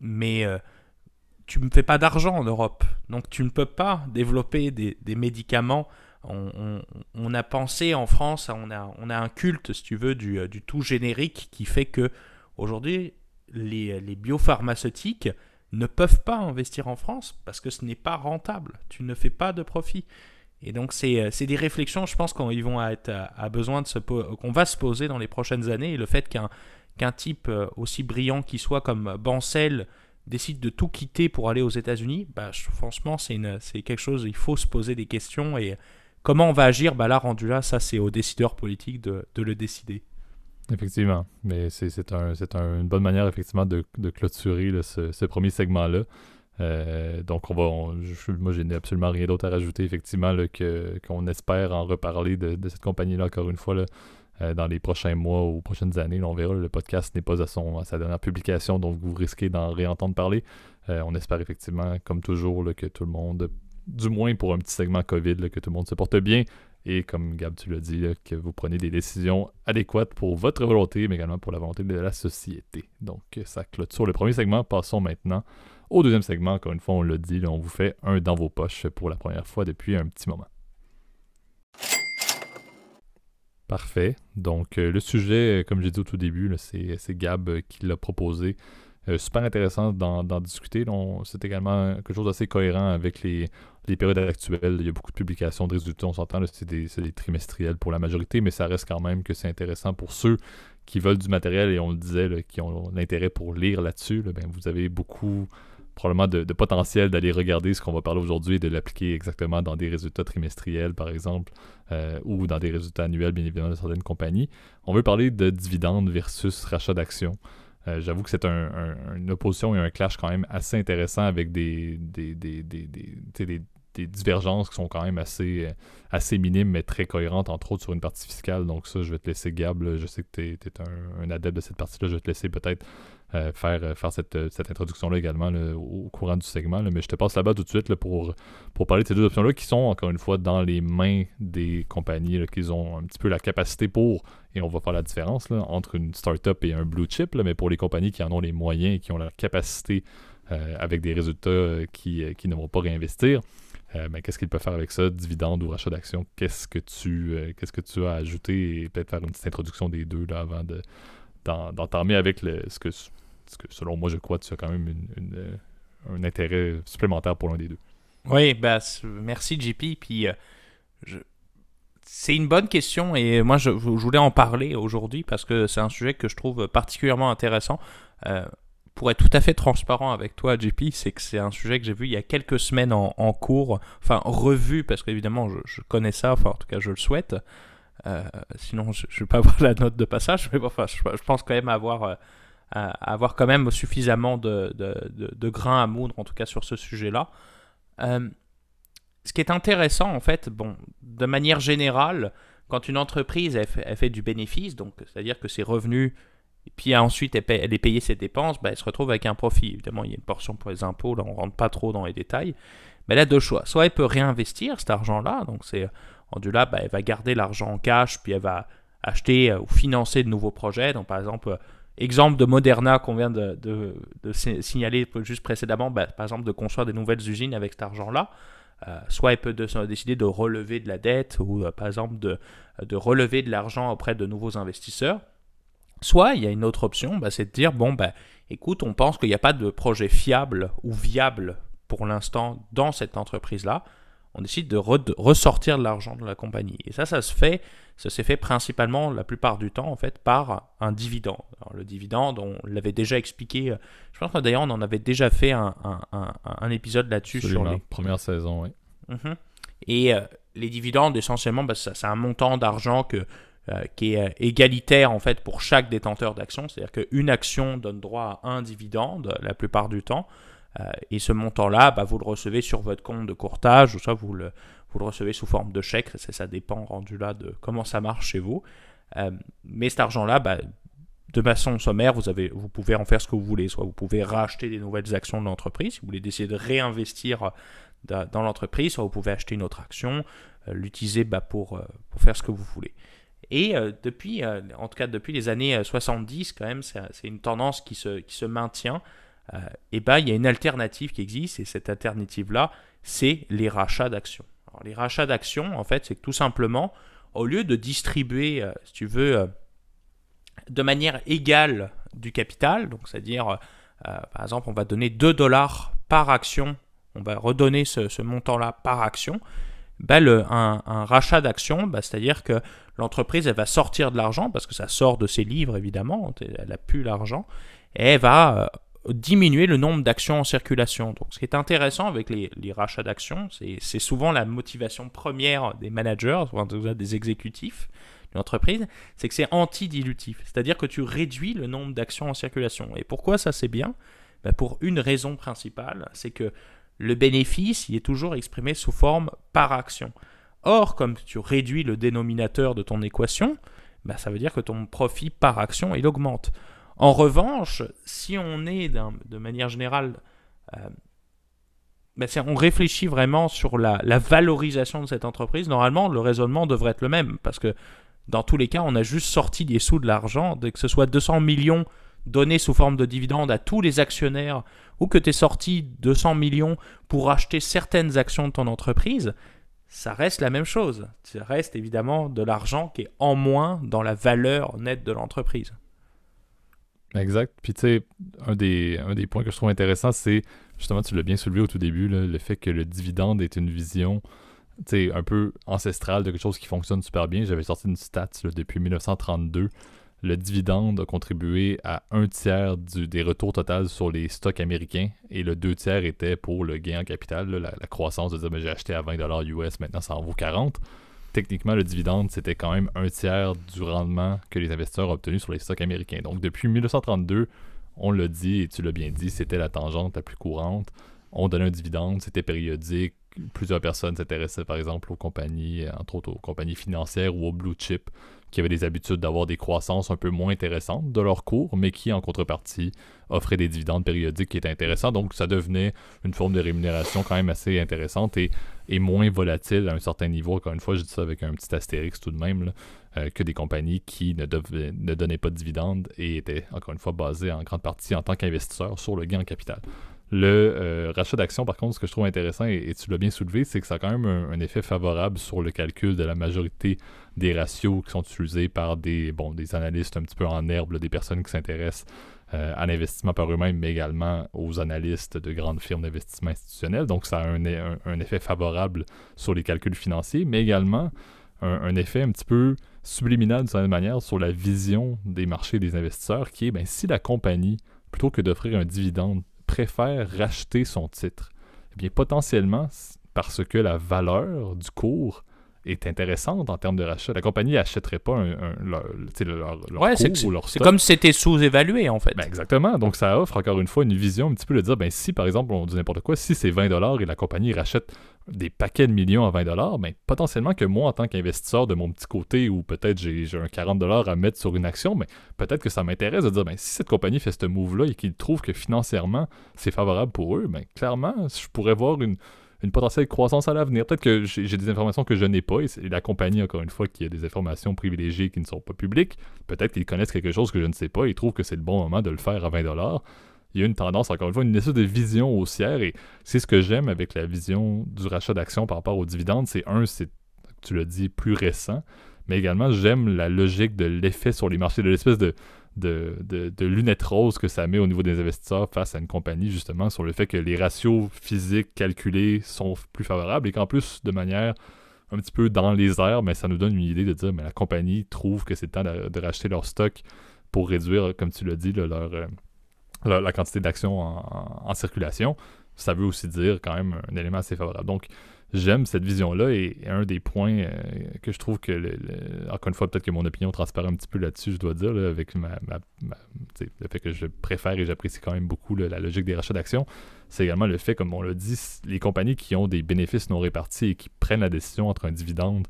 mais tu ne fais pas d'argent en Europe. Donc tu ne peux pas développer des, médicaments. On, a pensé en France, on a, on a un culte, si tu veux, du, du tout générique qui fait que aujourd'hui, les, les, biopharmaceutiques ne peuvent pas investir en France parce que ce n'est pas rentable. Tu ne fais pas de profit. Et donc c'est des réflexions, je pense, qu'on va se poser dans les prochaines années. Le fait qu'un qu'un type euh, aussi brillant qui soit comme Bancel décide de tout quitter pour aller aux États-Unis, bah, franchement, c'est quelque chose, il faut se poser des questions et comment on va agir, bah, là, rendu là, ça, c'est aux décideurs politiques de, le décider. Effectivement, mais c'est un, une bonne manière, effectivement, de, clôturer ce, premier segment-là. Euh, donc, on va, moi, j'ai absolument rien d'autre à rajouter, effectivement, qu'on espère en reparler de, de cette compagnie-là, encore une fois. Là, euh, dans les prochains mois ou prochaines années. on verra, le podcast n'est pas à, son, sa dernière publication, donc vous risquez d'en réentendre parler. Euh, on espère effectivement, comme toujours, que tout le monde, du moins pour un petit segment COVID, que tout le monde se porte bien. Et comme Gab, tu l'as dit, que vous prenez des décisions adéquates pour votre volonté, mais également pour la volonté de la société. Donc, ça clôture le premier segment. Passons maintenant au deuxième segment. Encore une fois, on l'a dit, on vous fait un dans vos poches pour la première fois depuis un petit moment. Parfait. Donc, euh, le sujet, euh, comme j'ai dit au tout début, c'est Gab euh, qui l'a proposé. super intéressant d'en discuter. C'est également quelque chose d'assez cohérent avec les, périodes actuelles. Il y a beaucoup de publications de résultats, on s'entend, c'est des, des, trimestriels pour la majorité, mais ça reste quand même que c'est intéressant pour ceux qui veulent du matériel et on le disait, qui ont l'intérêt pour lire là-dessus. ben, vous avez beaucoup probablement de, potentiel d'aller regarder ce qu'on va parler aujourd'hui et de l'appliquer exactement dans des résultats trimestriels, par exemple, euh, ou dans des résultats annuels, bien évidemment, de certaines compagnies. On veut parler de dividendes versus rachat d'actions. Euh, j'avoue que c'est une opposition et un clash quand même assez intéressant avec des, divergences qui sont quand même assez, assez minimes, mais très cohérentes, entre autres sur une partie fiscale. Donc ça, je vais te laisser, Gab. je sais que tu es, un, adepte de cette partie-là. Je vais te laisser peut-être euh, faire, euh, faire cette, euh, cette introduction-là également au courant du segment. mais je te passe là-bas tout de suite pour, pour parler de ces deux options-là qui sont encore une fois dans les mains des compagnies qui ont un petit peu la capacité pour, et on va faire la différence entre une startup et un blue chip, mais pour les compagnies qui en ont les moyens et qui ont la capacité avec des résultats qui, qui, ne vont pas réinvestir. mais qu'est-ce qu'ils peuvent faire avec ça, dividendes ou rachat d'actions? Qu'est-ce que tu qu'est-ce que tu as ajouté et peut-être faire une petite introduction des deux là, avant de, d'entamer avec le, ce, que, selon moi, je crois, tu as quand même une, un intérêt supplémentaire pour l'un des deux. Oui, bah, merci JP. Puis, euh, c'est une bonne question et moi, je, voulais en parler aujourd'hui parce que c'est un sujet que je trouve particulièrement intéressant. Euh, pour être tout à fait transparent avec toi, JP, c'est que c'est un sujet que j'ai vu il y a quelques semaines en, cours, enfin revu parce qu'évidemment je, je, connais ça, enfin en tout cas je le souhaite. Euh, sinon, je ne vais pas avoir la note de passage, mais enfin, je, pense quand même avoir, euh, avoir quand même suffisamment de, de, de, grains à moudre, en tout cas sur ce sujet-là. Euh, ce qui est intéressant, en fait, bon, de manière générale, quand une entreprise elle fait, du bénéfice, donc c'est-à-dire que ses revenus, et puis ensuite elle, est payée ses dépenses, bah, elle se retrouve avec un profit. Évidemment, il y a une portion pour les impôts, là on rentre pas trop dans les détails. Mais elle a deux choix. Soit elle peut réinvestir cet argent-là, donc c'est Rendu là, bah, elle va garder l'argent en cash, puis elle va acheter euh, ou financer de nouveaux projets. Donc, par exemple, euh, exemple de Moderna qu'on vient de, signaler juste précédemment, bah, par exemple, de construire des nouvelles usines avec cet argent-là. Euh, soit elle peut décider de relever de la dette ou par exemple de, relever de l'argent auprès de nouveaux investisseurs. Soit il y a une autre option, bah, c'est de dire bon, écoute, on pense qu'il n'y a pas de projet fiable ou viable pour l'instant dans cette entreprise-là on décide de, ressortir de l'argent de la compagnie. Et ça, ça se fait, ça s'est fait principalement la plupart du temps en fait par un dividende. le dividende, on l'avait déjà expliqué. Euh, je pense que d'ailleurs on en avait déjà fait un, épisode là-dessus sur la première saison, oui. Mhm. Et euh, les dividendes, essentiellement, bah, c'est un montant d'argent que, euh, qui est égalitaire en fait pour chaque détenteur d'action. C'est-à-dire qu'une action donne droit à un dividende la plupart du temps. Euh, et ce montant-là, bah, vous le recevez sur votre compte de courtage, ou soit vous le, recevez sous forme de chèque, ça, dépend rendu là de comment ça marche chez vous. Euh, mais cet argent-là, bah, de façon sommaire, vous, pouvez en faire ce que vous voulez. Soit vous pouvez racheter des nouvelles actions de l'entreprise, si vous voulez décider de réinvestir dans l'entreprise, soit vous pouvez acheter une autre action, l'utiliser bah, pour, faire ce que vous voulez. Et depuis, en tout cas depuis les années 70, quand même, c'est une tendance qui se maintient. Et bah, il y a une alternative qui existe, et cette alternative-là, c'est les rachats d'actions. les rachats d'actions, en fait, c'est que tout simplement, au lieu de distribuer, euh, si tu veux, euh, de manière égale du capital, donc c'est-à-dire, euh, par exemple, on va donner 2 dollars par action, on va redonner ce, montant-là par action, bah, un, rachat d'actions, bah, c'est-à-dire que l'entreprise, elle va sortir de l'argent, parce que ça sort de ses livres, évidemment, elle n'a plus l'argent, et elle va diminuer le nombre d'actions en circulation. Donc, ce qui est intéressant avec les, rachats d'actions, c'est souvent la motivation première des managers, des exécutifs d'une entreprise, c'est que c'est anti-dilutif. C'est-à-dire que tu réduis le nombre d'actions en circulation. Et pourquoi ça c'est bien? Ben, Pour une raison principale, c'est que le bénéfice il est toujours exprimé sous forme par action. Or, comme tu réduis le dénominateur de ton équation, ben, ça veut dire que ton profit par action, il augmente. En revanche, si on est de manière générale, euh, ben, on réfléchit vraiment sur la, valorisation de cette entreprise, normalement le raisonnement devrait être le même, parce que dans tous les cas, on a juste sorti des sous de l'argent, que ce soit 200 millions donnés sous forme de dividendes à tous les actionnaires, ou que tu es sorti 200 millions pour acheter certaines actions de ton entreprise, ça reste la même chose. Ça reste évidemment de l'argent qui est en moins dans la valeur nette de l'entreprise. Exact. Puis tu sais, un des, un des points que je trouve intéressant, c'est justement, tu l'as bien soulevé au tout début, le fait que le dividende est une vision un peu ancestrale de quelque chose qui fonctionne super bien. J'avais sorti une stat depuis 1932. Le dividende a contribué à un tiers du, des retours total sur les stocks américains et le deux tiers était pour le gain en capital, la, croissance de dire ben, j'ai acheté à 20$ US, maintenant ça en vaut 40 techniquement, le dividende, c'était quand même un tiers du rendement que les investisseurs ont obtenu sur les stocks américains. Donc, depuis 1932, on l'a dit et tu l'as bien dit, c'était la tangente la plus courante. On donnait un dividende, c'était périodique. Plusieurs personnes s'intéressaient, par exemple, aux compagnies, entre autres aux compagnies financières ou aux blue chip, qui avaient des habitudes d'avoir des croissances un peu moins intéressantes de leur cours, mais qui, en contrepartie, offraient des dividendes périodiques qui étaient intéressants. Donc, ça devenait une forme de rémunération quand même assez intéressante et, moins volatile à un certain niveau. Encore une fois, je dis ça avec un petit astérix tout de même, euh, que des compagnies qui ne, donnaient pas de dividendes et étaient, encore une fois, basées en grande partie en tant qu'investisseurs sur le gain en capital. Le euh, rachat d'actions, par contre, ce que je trouve intéressant, et, tu l'as bien soulevé, c'est que ça a quand même un, effet favorable sur le calcul de la majorité des ratios qui sont utilisés par des, bon, des analystes un petit peu en herbe, des personnes qui s'intéressent euh, à l'investissement par eux-mêmes, mais également aux analystes de grandes firmes d'investissement institutionnels. Donc, ça a un, effet favorable sur les calculs financiers, mais également un, effet un petit peu subliminal d'une certaine manière sur la vision des marchés des investisseurs, qui est ben, si la compagnie, plutôt que d'offrir un dividende préfère racheter son titre? Eh bien, potentiellement, parce que la valeur du cours est intéressante en termes de rachat. La compagnie n'achèterait pas un, leur, leur, ouais, cours ou leur C'est comme si c'était sous-évalué, en fait. Ben, exactement. Donc, ça offre encore une fois une vision un petit peu de dire, ben, si par exemple, on dit n'importe quoi, si c'est 20$ et la compagnie rachète des paquets de millions à 20$, ben, potentiellement que moi, en tant qu'investisseur de mon petit côté, ou peut-être j'ai un 40$ à mettre sur une action, mais peut-être que ça m'intéresse de dire, ben, si cette compagnie fait ce move-là et qu'ils trouvent que financièrement, c'est favorable pour eux, ben, clairement, je pourrais voir une une potentielle croissance à l'avenir. Peut-être que j'ai des informations que je n'ai pas, et la compagnie, encore une fois, qui a des informations privilégiées qui ne sont pas publiques. Peut-être qu'ils connaissent quelque chose que je ne sais pas et ils trouvent que c'est le bon moment de le faire à 20$. Il y a une tendance, encore une fois, une espèce de vision haussière, et c'est ce que j'aime avec la vision du rachat d'actions par rapport aux dividendes. C'est un, c'est, tu l'as dit, plus récent, mais également, j'aime la logique de l'effet sur les marchés, de l'espèce de de, de, lunettes roses que ça met au niveau des investisseurs face à une compagnie, justement, sur le fait que les ratios physiques calculés sont plus favorables et qu'en plus, de manière un petit peu dans les airs, mais ça nous donne une idée de dire, mais la compagnie trouve que c'est le temps de, racheter leur stock pour réduire, comme tu l'as dit, euh, leur, la quantité d'actions en, circulation. Ça veut aussi dire quand même un élément assez favorable. Donc, j'aime cette vision-là et, un des points euh, que je trouve que, encore une fois, peut-être que mon opinion transparaît un petit peu là-dessus, je dois dire, avec ma, le fait que je préfère et j'apprécie quand même beaucoup la logique des rachats d'actions, c'est également le fait, comme on l'a dit, les compagnies qui ont des bénéfices non répartis et qui prennent la décision entre un dividende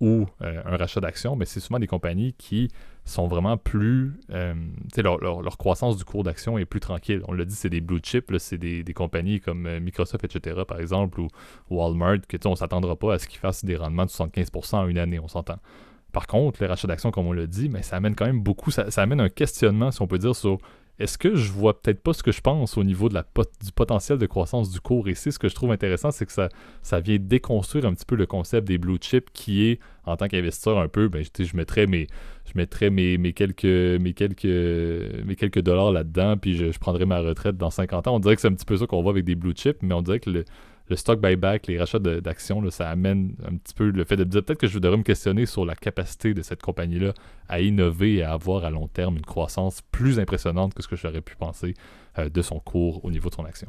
ou euh, un rachat d'actions, mais c'est souvent des compagnies qui sont vraiment plus. Euh, leur, leur, croissance du cours d'action est plus tranquille. On l'a dit, c'est des blue chips, c'est des, des, compagnies comme euh, Microsoft, etc., par exemple, ou Walmart, que on ne s'attendra pas à ce qu'ils fassent des rendements de 75% en une année, on s'entend. Par contre, les rachats d'actions, comme on l'a dit, mais ça amène quand même beaucoup, ça, amène un questionnement, si on peut dire, sur est-ce que je vois peut-être pas ce que je pense au niveau du potentiel de croissance du cours? Ici? Ce que je trouve intéressant, c'est que ça, ça vient déconstruire un petit peu le concept des blue chips qui est, en tant qu'investisseur, un peu, ben, je, je mettrais mes, je mettrais mes quelques dollars là-dedans, puis je, je prendrais ma retraite dans 50 ans. On dirait que c'est un petit peu ça qu'on voit avec des blue chips, mais on dirait que le, le stock buyback, les rachats d'actions, ça amène un petit peu le fait de dire peut-être que je devrais me questionner sur la capacité de cette compagnie-là à innover et à avoir à long terme une croissance plus impressionnante que ce que j'aurais pu penser euh, de son cours au niveau de son action.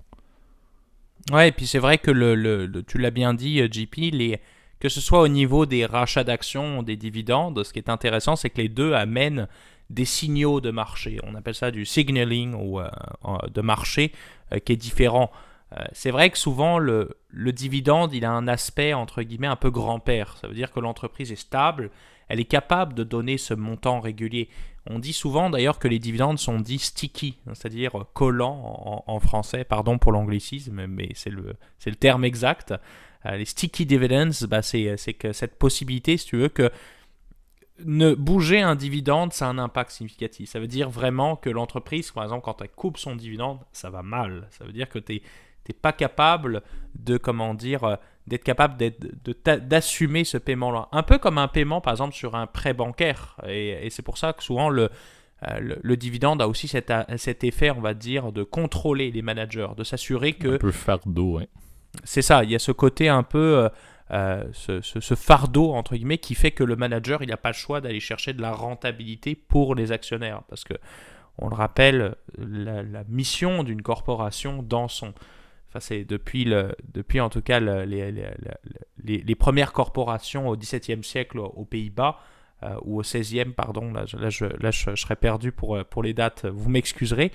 Ouais, et puis c'est vrai que le, tu l'as bien dit, euh, JP, les, que ce soit au niveau des rachats d'actions ou des dividendes, ce qui est intéressant, c'est que les deux amènent des signaux de marché. On appelle ça du signaling ou euh, de marché qui est différent. Euh, c'est vrai que souvent le, dividende, il a un aspect entre guillemets un peu grand-père. Ça veut dire que l'entreprise est stable, elle est capable de donner ce montant régulier. On dit souvent d'ailleurs que les dividendes sont dits sticky, c'est-à-dire collants en, français, pardon pour l'anglicisme, mais c'est le, le terme exact. Euh, les sticky dividends, bah c'est que cette possibilité, si tu veux, que ne bouger un dividende, ça a un impact significatif. Ça veut dire vraiment que l'entreprise, par exemple, quand elle coupe son dividende, ça va mal. Ça veut dire que tu es t'es pas capable de, comment dire, euh, d'être capable d'assumer ce paiement-là. Un peu comme un paiement, par exemple, sur un prêt bancaire. Et, c'est pour ça que souvent, le, euh, le, dividende a aussi cet, cet, effet, on va dire, de contrôler les managers, de s'assurer que... Un peu fardeau, oui. C'est ça, il y a ce côté un peu... Euh, ce, ce, fardeau, entre guillemets, qui fait que le manager, il n'a pas le choix d'aller chercher de la rentabilité pour les actionnaires. Parce que, on le rappelle, la, la mission d'une corporation dans son, C'est depuis, en tout cas les, premières corporations au XVIIe siècle aux Pays-Bas, euh, ou au XVIe, pardon, là, je, serais perdu pour, euh, pour les dates, vous m'excuserez,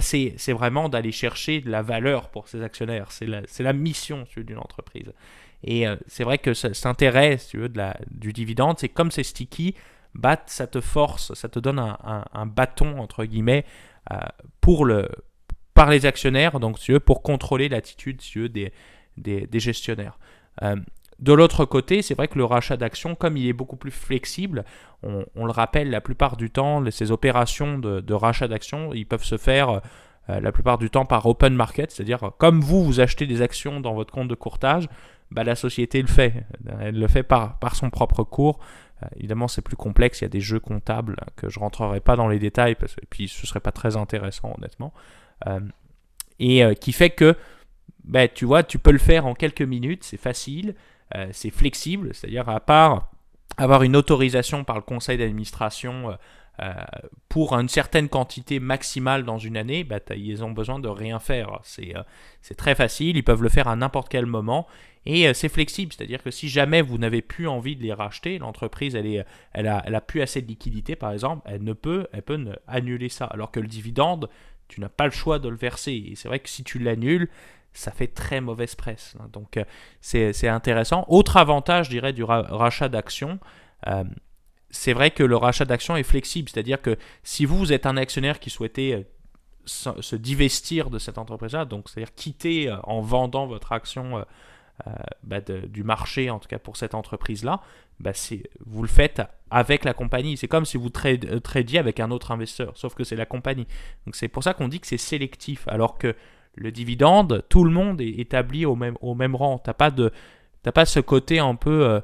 c'est, vraiment d'aller chercher de la valeur pour ses actionnaires. C'est la, mission d'une entreprise. Et euh, c'est vrai que ça s'intéresse tu veux, du dividende, c'est comme c'est sticky, ça te force, ça te donne un bâton, entre guillemets, pour le, par les actionnaires, donc tu veux, pour contrôler l'attitude des, des, gestionnaires. Euh, de l'autre côté, c'est vrai que le rachat d'actions, comme il est beaucoup plus flexible, on, le rappelle, la plupart du temps, ces opérations de, rachat d'actions, ils peuvent se faire euh, la plupart du temps par open market, c'est-à-dire comme vous, vous achetez des actions dans votre compte de courtage, bah, la société le fait. Elle le fait par, par son propre cours. Euh, évidemment, c'est plus complexe, il y a des jeux comptables que je rentrerai pas dans les détails, parce que puis ce serait pas très intéressant, honnêtement. Euh, et euh, qui fait que, bah, tu vois, tu peux le faire en quelques minutes, c'est facile, euh, c'est flexible, c'est-à-dire à part avoir une autorisation par le conseil d'administration pour une certaine quantité maximale dans une année, bah, ils ont besoin de rien faire. C'est très facile, ils peuvent le faire à n'importe quel moment et c'est flexible, c'est-à-dire que si jamais vous n'avez plus envie de les racheter, l'entreprise elle, elle, a, elle plus assez de liquidité par exemple, elle ne peut, elle peut annuler ça. Alors que le dividende, tu n'as pas le choix de le verser. Et c'est vrai que si tu l'annules, ça fait très mauvaise presse. Hein. Donc euh, c'est intéressant. Autre avantage, je dirais, du rachat d'actions, euh, c'est vrai que le rachat d'actions est flexible. C'est-à-dire que si vous êtes un actionnaire qui souhaitait euh, se divestir de cette entreprise-là, donc c'est-à-dire quitter en vendant votre action euh, bah, du marché, en tout cas pour cette entreprise-là, bah, vous le faites avec la compagnie. C'est comme si vous euh, tradiez avec un autre investisseur, sauf que c'est la compagnie. Donc c'est pour ça qu'on dit que c'est sélectif, alors que le dividende, tout le monde est établi au même, au même rang. Tu n'as pas, pas ce côté un peu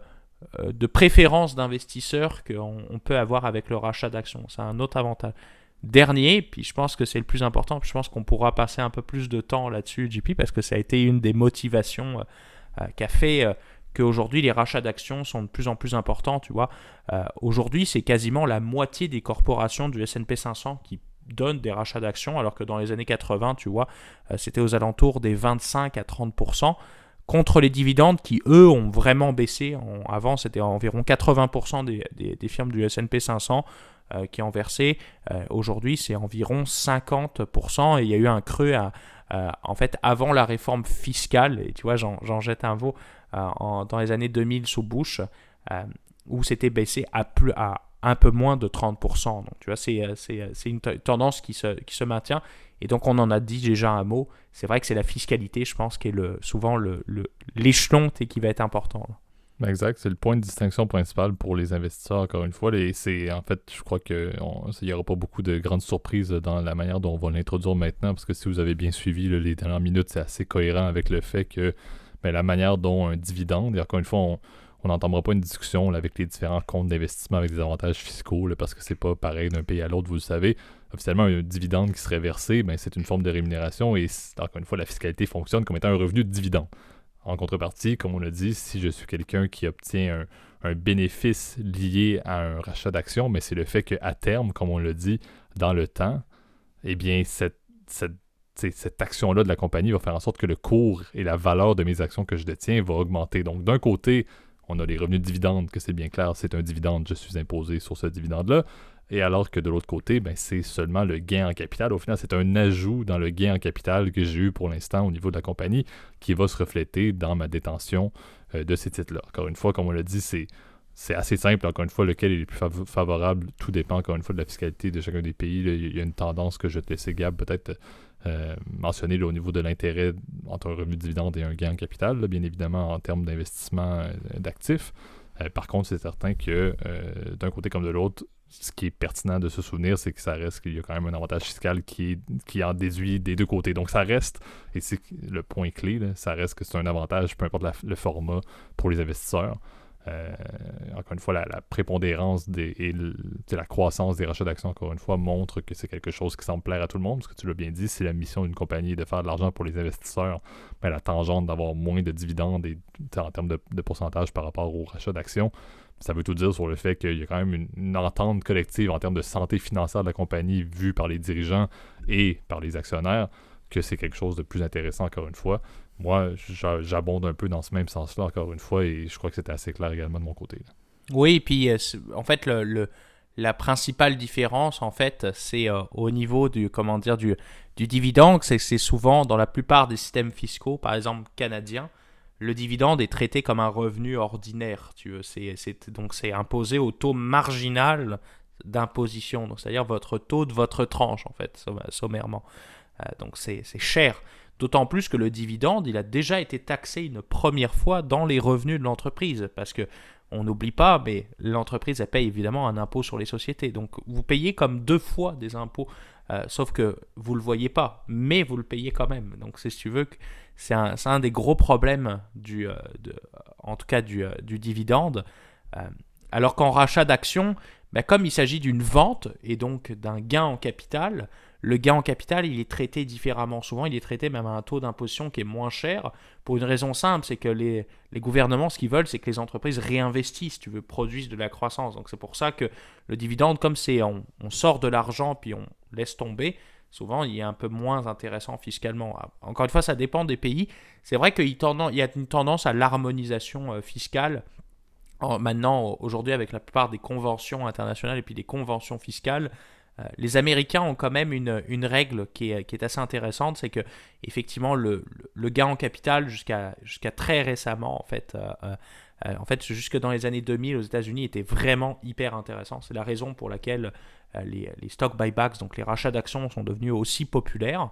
euh, de préférence d'investisseur qu'on peut avoir avec le rachat d'actions. C'est un autre avantage. Dernier, puis je pense que c'est le plus important, je pense qu'on pourra passer un peu plus de temps là-dessus, JP, parce que ça a été une des motivations qui a fait euh, qu'aujourd'hui les rachats d'actions sont de plus en plus importants, tu vois. Euh, aujourd'hui, c'est quasiment la moitié des corporations du S&P 500 qui donnent des rachats d'actions, alors que dans les années 80, tu vois, c'était aux alentours des 25 à 30%, contre les dividendes qui, eux, ont vraiment baissé. avant, c'était environ 80% des, des, firmes du S&P 500 qui ont versé. Aujourd'hui, c'est environ 50%, et il y a eu un creux à, euh, en fait, avant la réforme fiscale, et tu vois, j'en jette un mot, euh, dans les années 2000 sous Bush, euh, où c'était baissé à, plus, à un peu moins de 30%. Donc, tu vois, c'est, une tendance qui se, qui se maintient. Et donc, on en a dit déjà un mot. C'est vrai que c'est la fiscalité, je pense, qui est le, souvent le, l'échelon qui va être important. Exact, c'est le point de distinction principal pour les investisseurs, encore une fois. Et c'est en fait, je crois qu'il n'y aura pas beaucoup de grandes surprises dans la manière dont on va l'introduire maintenant, parce que si vous avez bien suivi les dernières minutes, c'est assez cohérent avec le fait que ben, la manière dont un dividende, et encore une fois, on n'entendra pas une discussion avec les différents comptes d'investissement avec des avantages fiscaux, parce que c'est pas pareil d'un pays à l'autre, vous le savez. Officiellement, un dividende qui serait versé, ben, c'est une forme de rémunération et encore une fois, la fiscalité fonctionne comme étant un revenu de dividende. En contrepartie, comme on l'a dit, si je suis quelqu'un qui obtient un, bénéfice lié à un rachat d'actions, mais c'est le fait qu'à terme, comme on l'a dit, dans le temps, eh bien, cette, cette, action-là de la compagnie va faire en sorte que le cours et la valeur de mes actions que je détiens va augmenter. Donc, d'un côté, on a les revenus de dividendes, que c'est bien clair, c'est un dividende, je suis imposé sur ce dividende-là. Et alors que de l'autre côté, ben, c'est seulement le gain en capital. Au final, c'est un ajout dans le gain en capital que j'ai eu pour l'instant au niveau de la compagnie qui va se refléter dans ma détention euh, de ces titres-là. Encore une fois, comme on l'a dit, c'est, c'est assez simple. Encore une fois, lequel est le plus favorable, tout dépend encore une fois de la fiscalité de chacun des pays. Il y a une tendance que je te laisser, Gab, peut-être euh, mentionner au niveau de l'intérêt entre un revenu de dividende et un gain en capital, bien évidemment en termes d'investissement euh, d'actifs. par contre, c'est certain que d'un côté comme de l'autre, ce qui est pertinent de se souvenir, c'est que ça reste qu'il y a quand même un avantage fiscal qui, qui en déduit des deux côtés. Donc ça reste, et c'est le point clé, ça reste que c'est un avantage, peu importe le format pour les investisseurs. Euh, encore une fois, la, prépondérance des, et la croissance des rachats d'actions, encore une fois, montre que c'est quelque chose qui semble plaire à tout le monde, parce que tu l'as bien dit, si la mission d'une compagnie est de faire de l'argent pour les investisseurs, ben, la tangente d'avoir moins de dividendes en termes de, de pourcentage par rapport au rachat d'actions, ça veut tout dire sur le fait qu'il y a quand même une, entente collective en termes de santé financière de la compagnie vue par les dirigeants et par les actionnaires, que c'est quelque chose de plus intéressant encore une fois. Moi, j'abonde un peu dans ce même sens-là encore une fois et je crois que c'était assez clair également de mon côté. Oui, puis euh, en fait, la principale différence, en fait, c'est euh, au niveau du, comment dire, du, du dividende, c'est c'est souvent dans la plupart des systèmes fiscaux, par exemple canadiens, le dividende est traité comme un revenu ordinaire. Tu veux. Donc c'est imposé au taux marginal d'imposition, c'est-à-dire votre taux de votre tranche, en fait, sommairement. Euh, donc c'est, cher. D'autant plus que le dividende, il a déjà été taxé une première fois dans les revenus de l'entreprise, parce que on n'oublie pas, mais l'entreprise elle paye évidemment un impôt sur les sociétés. Donc vous payez comme deux fois des impôts, euh, sauf que vous ne le voyez pas, mais vous le payez quand même. Donc si tu veux c'est un, des gros problèmes, du, euh, en tout cas du, euh, dividende. Euh, alors qu'en rachat d'actions, ben, comme il s'agit d'une vente et donc d'un gain en capital, le gain en capital, il est traité différemment. Souvent, il est traité même à un taux d'imposition qui est moins cher, pour une raison simple, c'est que les, gouvernements, ce qu'ils veulent, c'est que les entreprises réinvestissent, tu veux, produisent de la croissance. Donc c'est pour ça que le dividende, comme c'est on sort de l'argent puis on laisse tomber, souvent il est un peu moins intéressant fiscalement. Encore une fois, ça dépend des pays. C'est vrai qu'il y a une tendance à l'harmonisation euh, fiscale. Maintenant, aujourd'hui, avec la plupart des conventions internationales et puis des conventions fiscales, euh, les Américains ont quand même une, règle qui est, assez intéressante, c'est que effectivement le, gain en capital jusqu'à très récemment, en fait, euh, en fait, jusque dans les années 2000 aux États-Unis, était vraiment hyper intéressant. C'est la raison pour laquelle les, les stock buybacks, donc les rachats d'actions, sont devenus aussi populaires.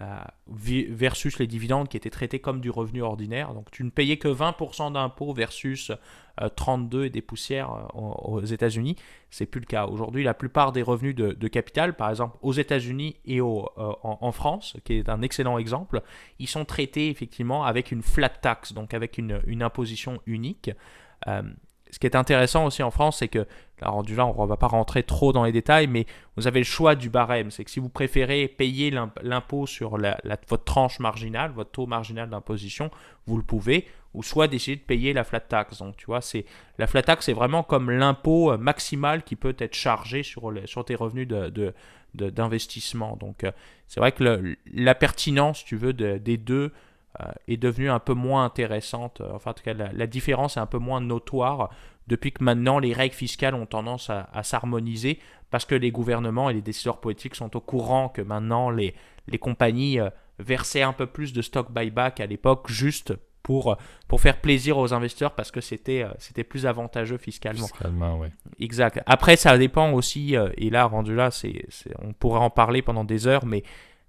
Euh, versus les dividendes qui étaient traités comme du revenu ordinaire. Donc tu ne payais que 20% d'impôts versus 32 euh, et des poussières aux, États-Unis. C'est plus le cas. Aujourd'hui, la plupart des revenus de, capital, par exemple aux États-Unis et en, France, qui est un excellent exemple, ils sont traités effectivement avec une flat tax, donc avec une imposition unique ce qui est intéressant aussi en France, c'est que, alors du là, on ne va pas rentrer trop dans les détails, mais vous avez le choix du barème. C'est que si vous préférez payer l'impôt sur votre tranche marginale, votre taux marginal d'imposition, vous le pouvez, ou soit décider de payer la flat tax. Donc, tu vois, c'est la flat tax, c'est vraiment comme l'impôt euh, maximal qui peut être chargé sur, sur tes revenus de, d'investissement. Donc, euh, c'est vrai que la pertinence, tu veux, des deux est devenue un peu moins intéressante. Euh, enfin, en tout cas, la, différence est un peu moins notoire depuis que maintenant les règles fiscales ont tendance à, s'harmoniser parce que les gouvernements et les décideurs politiques sont au courant que maintenant les, les compagnies euh, versaient un peu plus de stock buyback à l'époque juste pour, pour faire plaisir aux investisseurs parce que c'était c'était plus avantageux fiscalement. Fiscalement, oui. Exact. Après, ça dépend aussi, et là, rendu là, c'est, on pourrait en parler pendant des heures, mais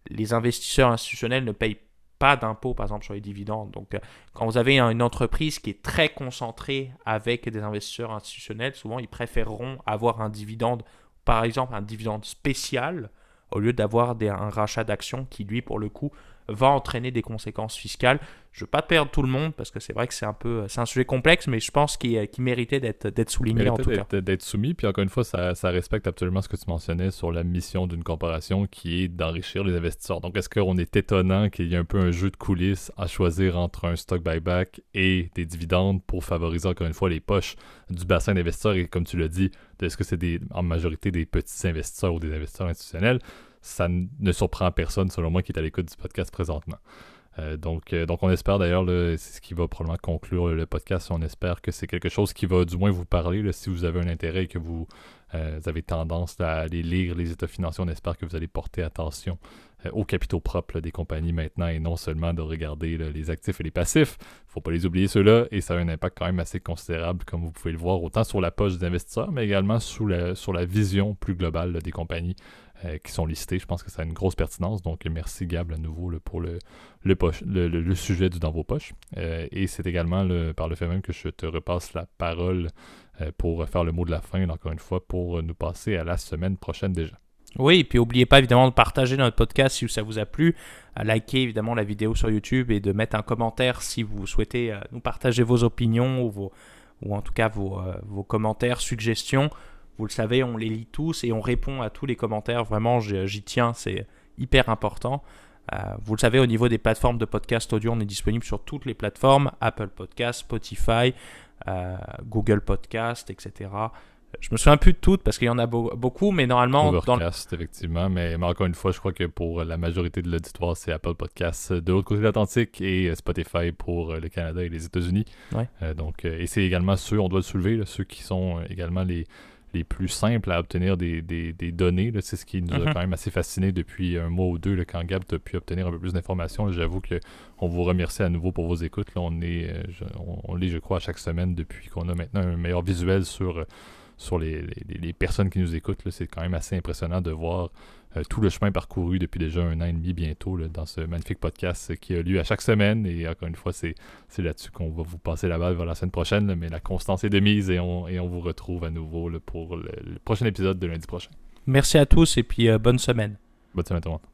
les investisseurs institutionnels ne payent pas d'impôts, par exemple, sur les dividendes. Donc, quand vous avez une entreprise qui est très concentrée avec des investisseurs institutionnels, souvent, ils préféreront avoir un dividende, par exemple, un dividende spécial, au lieu d'avoir un rachat d'actions qui, lui, pour le coup, va entraîner des conséquences fiscales. Je ne veux pas perdre tout le monde parce que c'est vrai que c'est un peu c'est un sujet complexe, mais je pense qu'il méritait d'être d'être souligné en tout cas. D'être soumis, puis encore une fois, ça, ça, respecte absolument ce que tu mentionnais sur la mission d'une corporation qui est d'enrichir les investisseurs. Donc est-ce qu'on est étonnant qu'il y ait un peu un jeu de coulisses à choisir entre un stock buyback et des dividendes pour favoriser encore une fois les poches du bassin d'investisseurs? Et comme tu l'as dit, est-ce que c'est en majorité des petits investisseurs ou des investisseurs institutionnels? Ça ne surprend personne, selon moi, qui est à l'écoute du podcast présentement. Euh, donc, euh, donc, on espère d'ailleurs, c'est ce qui va probablement conclure le podcast. On espère que c'est quelque chose qui va du moins vous parler. si vous avez un intérêt et que vous, euh, avez tendance à aller lire les états financiers, on espère que vous allez porter attention aux capitaux propres des compagnies maintenant et non seulement de regarder les actifs et les passifs. Il ne faut pas les oublier ceux-là et ça a un impact quand même assez considérable, comme vous pouvez le voir, autant sur la poche des investisseurs, mais également la, sur la vision plus globale des compagnies euh, qui sont listés. Je pense que ça a une grosse pertinence. Donc, merci Gab à nouveau pour le, le, sujet du dans vos poches. Euh, et c'est également par le fait même que je te repasse la parole euh, pour faire le mot de la fin, encore une fois, pour nous passer à la semaine prochaine déjà. Oui, et puis n'oubliez pas évidemment de partager notre podcast si ça vous a plu, à liker évidemment la vidéo sur YouTube et de mettre un commentaire si vous souhaitez nous partager vos opinions ou, vos, en tout cas vos commentaires, suggestions. Vous le savez, on les lit tous et on répond à tous les commentaires. Vraiment, j'y tiens, c'est hyper important. Euh, vous le savez, au niveau des plateformes de podcast audio, on est disponible sur toutes les plateformes Apple Podcast, Spotify, euh, Google Podcast, etc. Je me souviens plus de toutes parce qu'il y en a beaucoup, mais normalement. Overcast, effectivement. Mais, encore une fois, je crois que pour la majorité de l'auditoire, c'est Apple Podcast de l'autre côté de l'Atlantique et Spotify pour le Canada et les États-Unis. Euh, donc, et c'est également ceux, on doit le soulever, ceux qui sont également les, les plus simples à obtenir des, données. C'est ce qui nous a mhm. quand même assez fasciné depuis un mois ou deux, là, quand Gab a pu obtenir un peu plus d'informations. J'avoue qu'on vous remercie à nouveau pour vos écoutes. on, est, euh, je, on, lit, je crois, à chaque semaine depuis qu'on a maintenant un meilleur visuel sur, sur les, personnes qui nous écoutent. C'est quand même assez impressionnant de voir euh, tout le chemin parcouru depuis déjà un an et demi bientôt dans ce magnifique podcast qui a lieu à chaque semaine. Et encore une fois, c'est là-dessus qu'on va vous passer la balle vers la semaine prochaine. mais la constance est de mise et on, et on vous retrouve à nouveau pour le, prochain épisode de lundi prochain. Merci à tous et puis euh, bonne semaine. Bonne semaine tout le monde.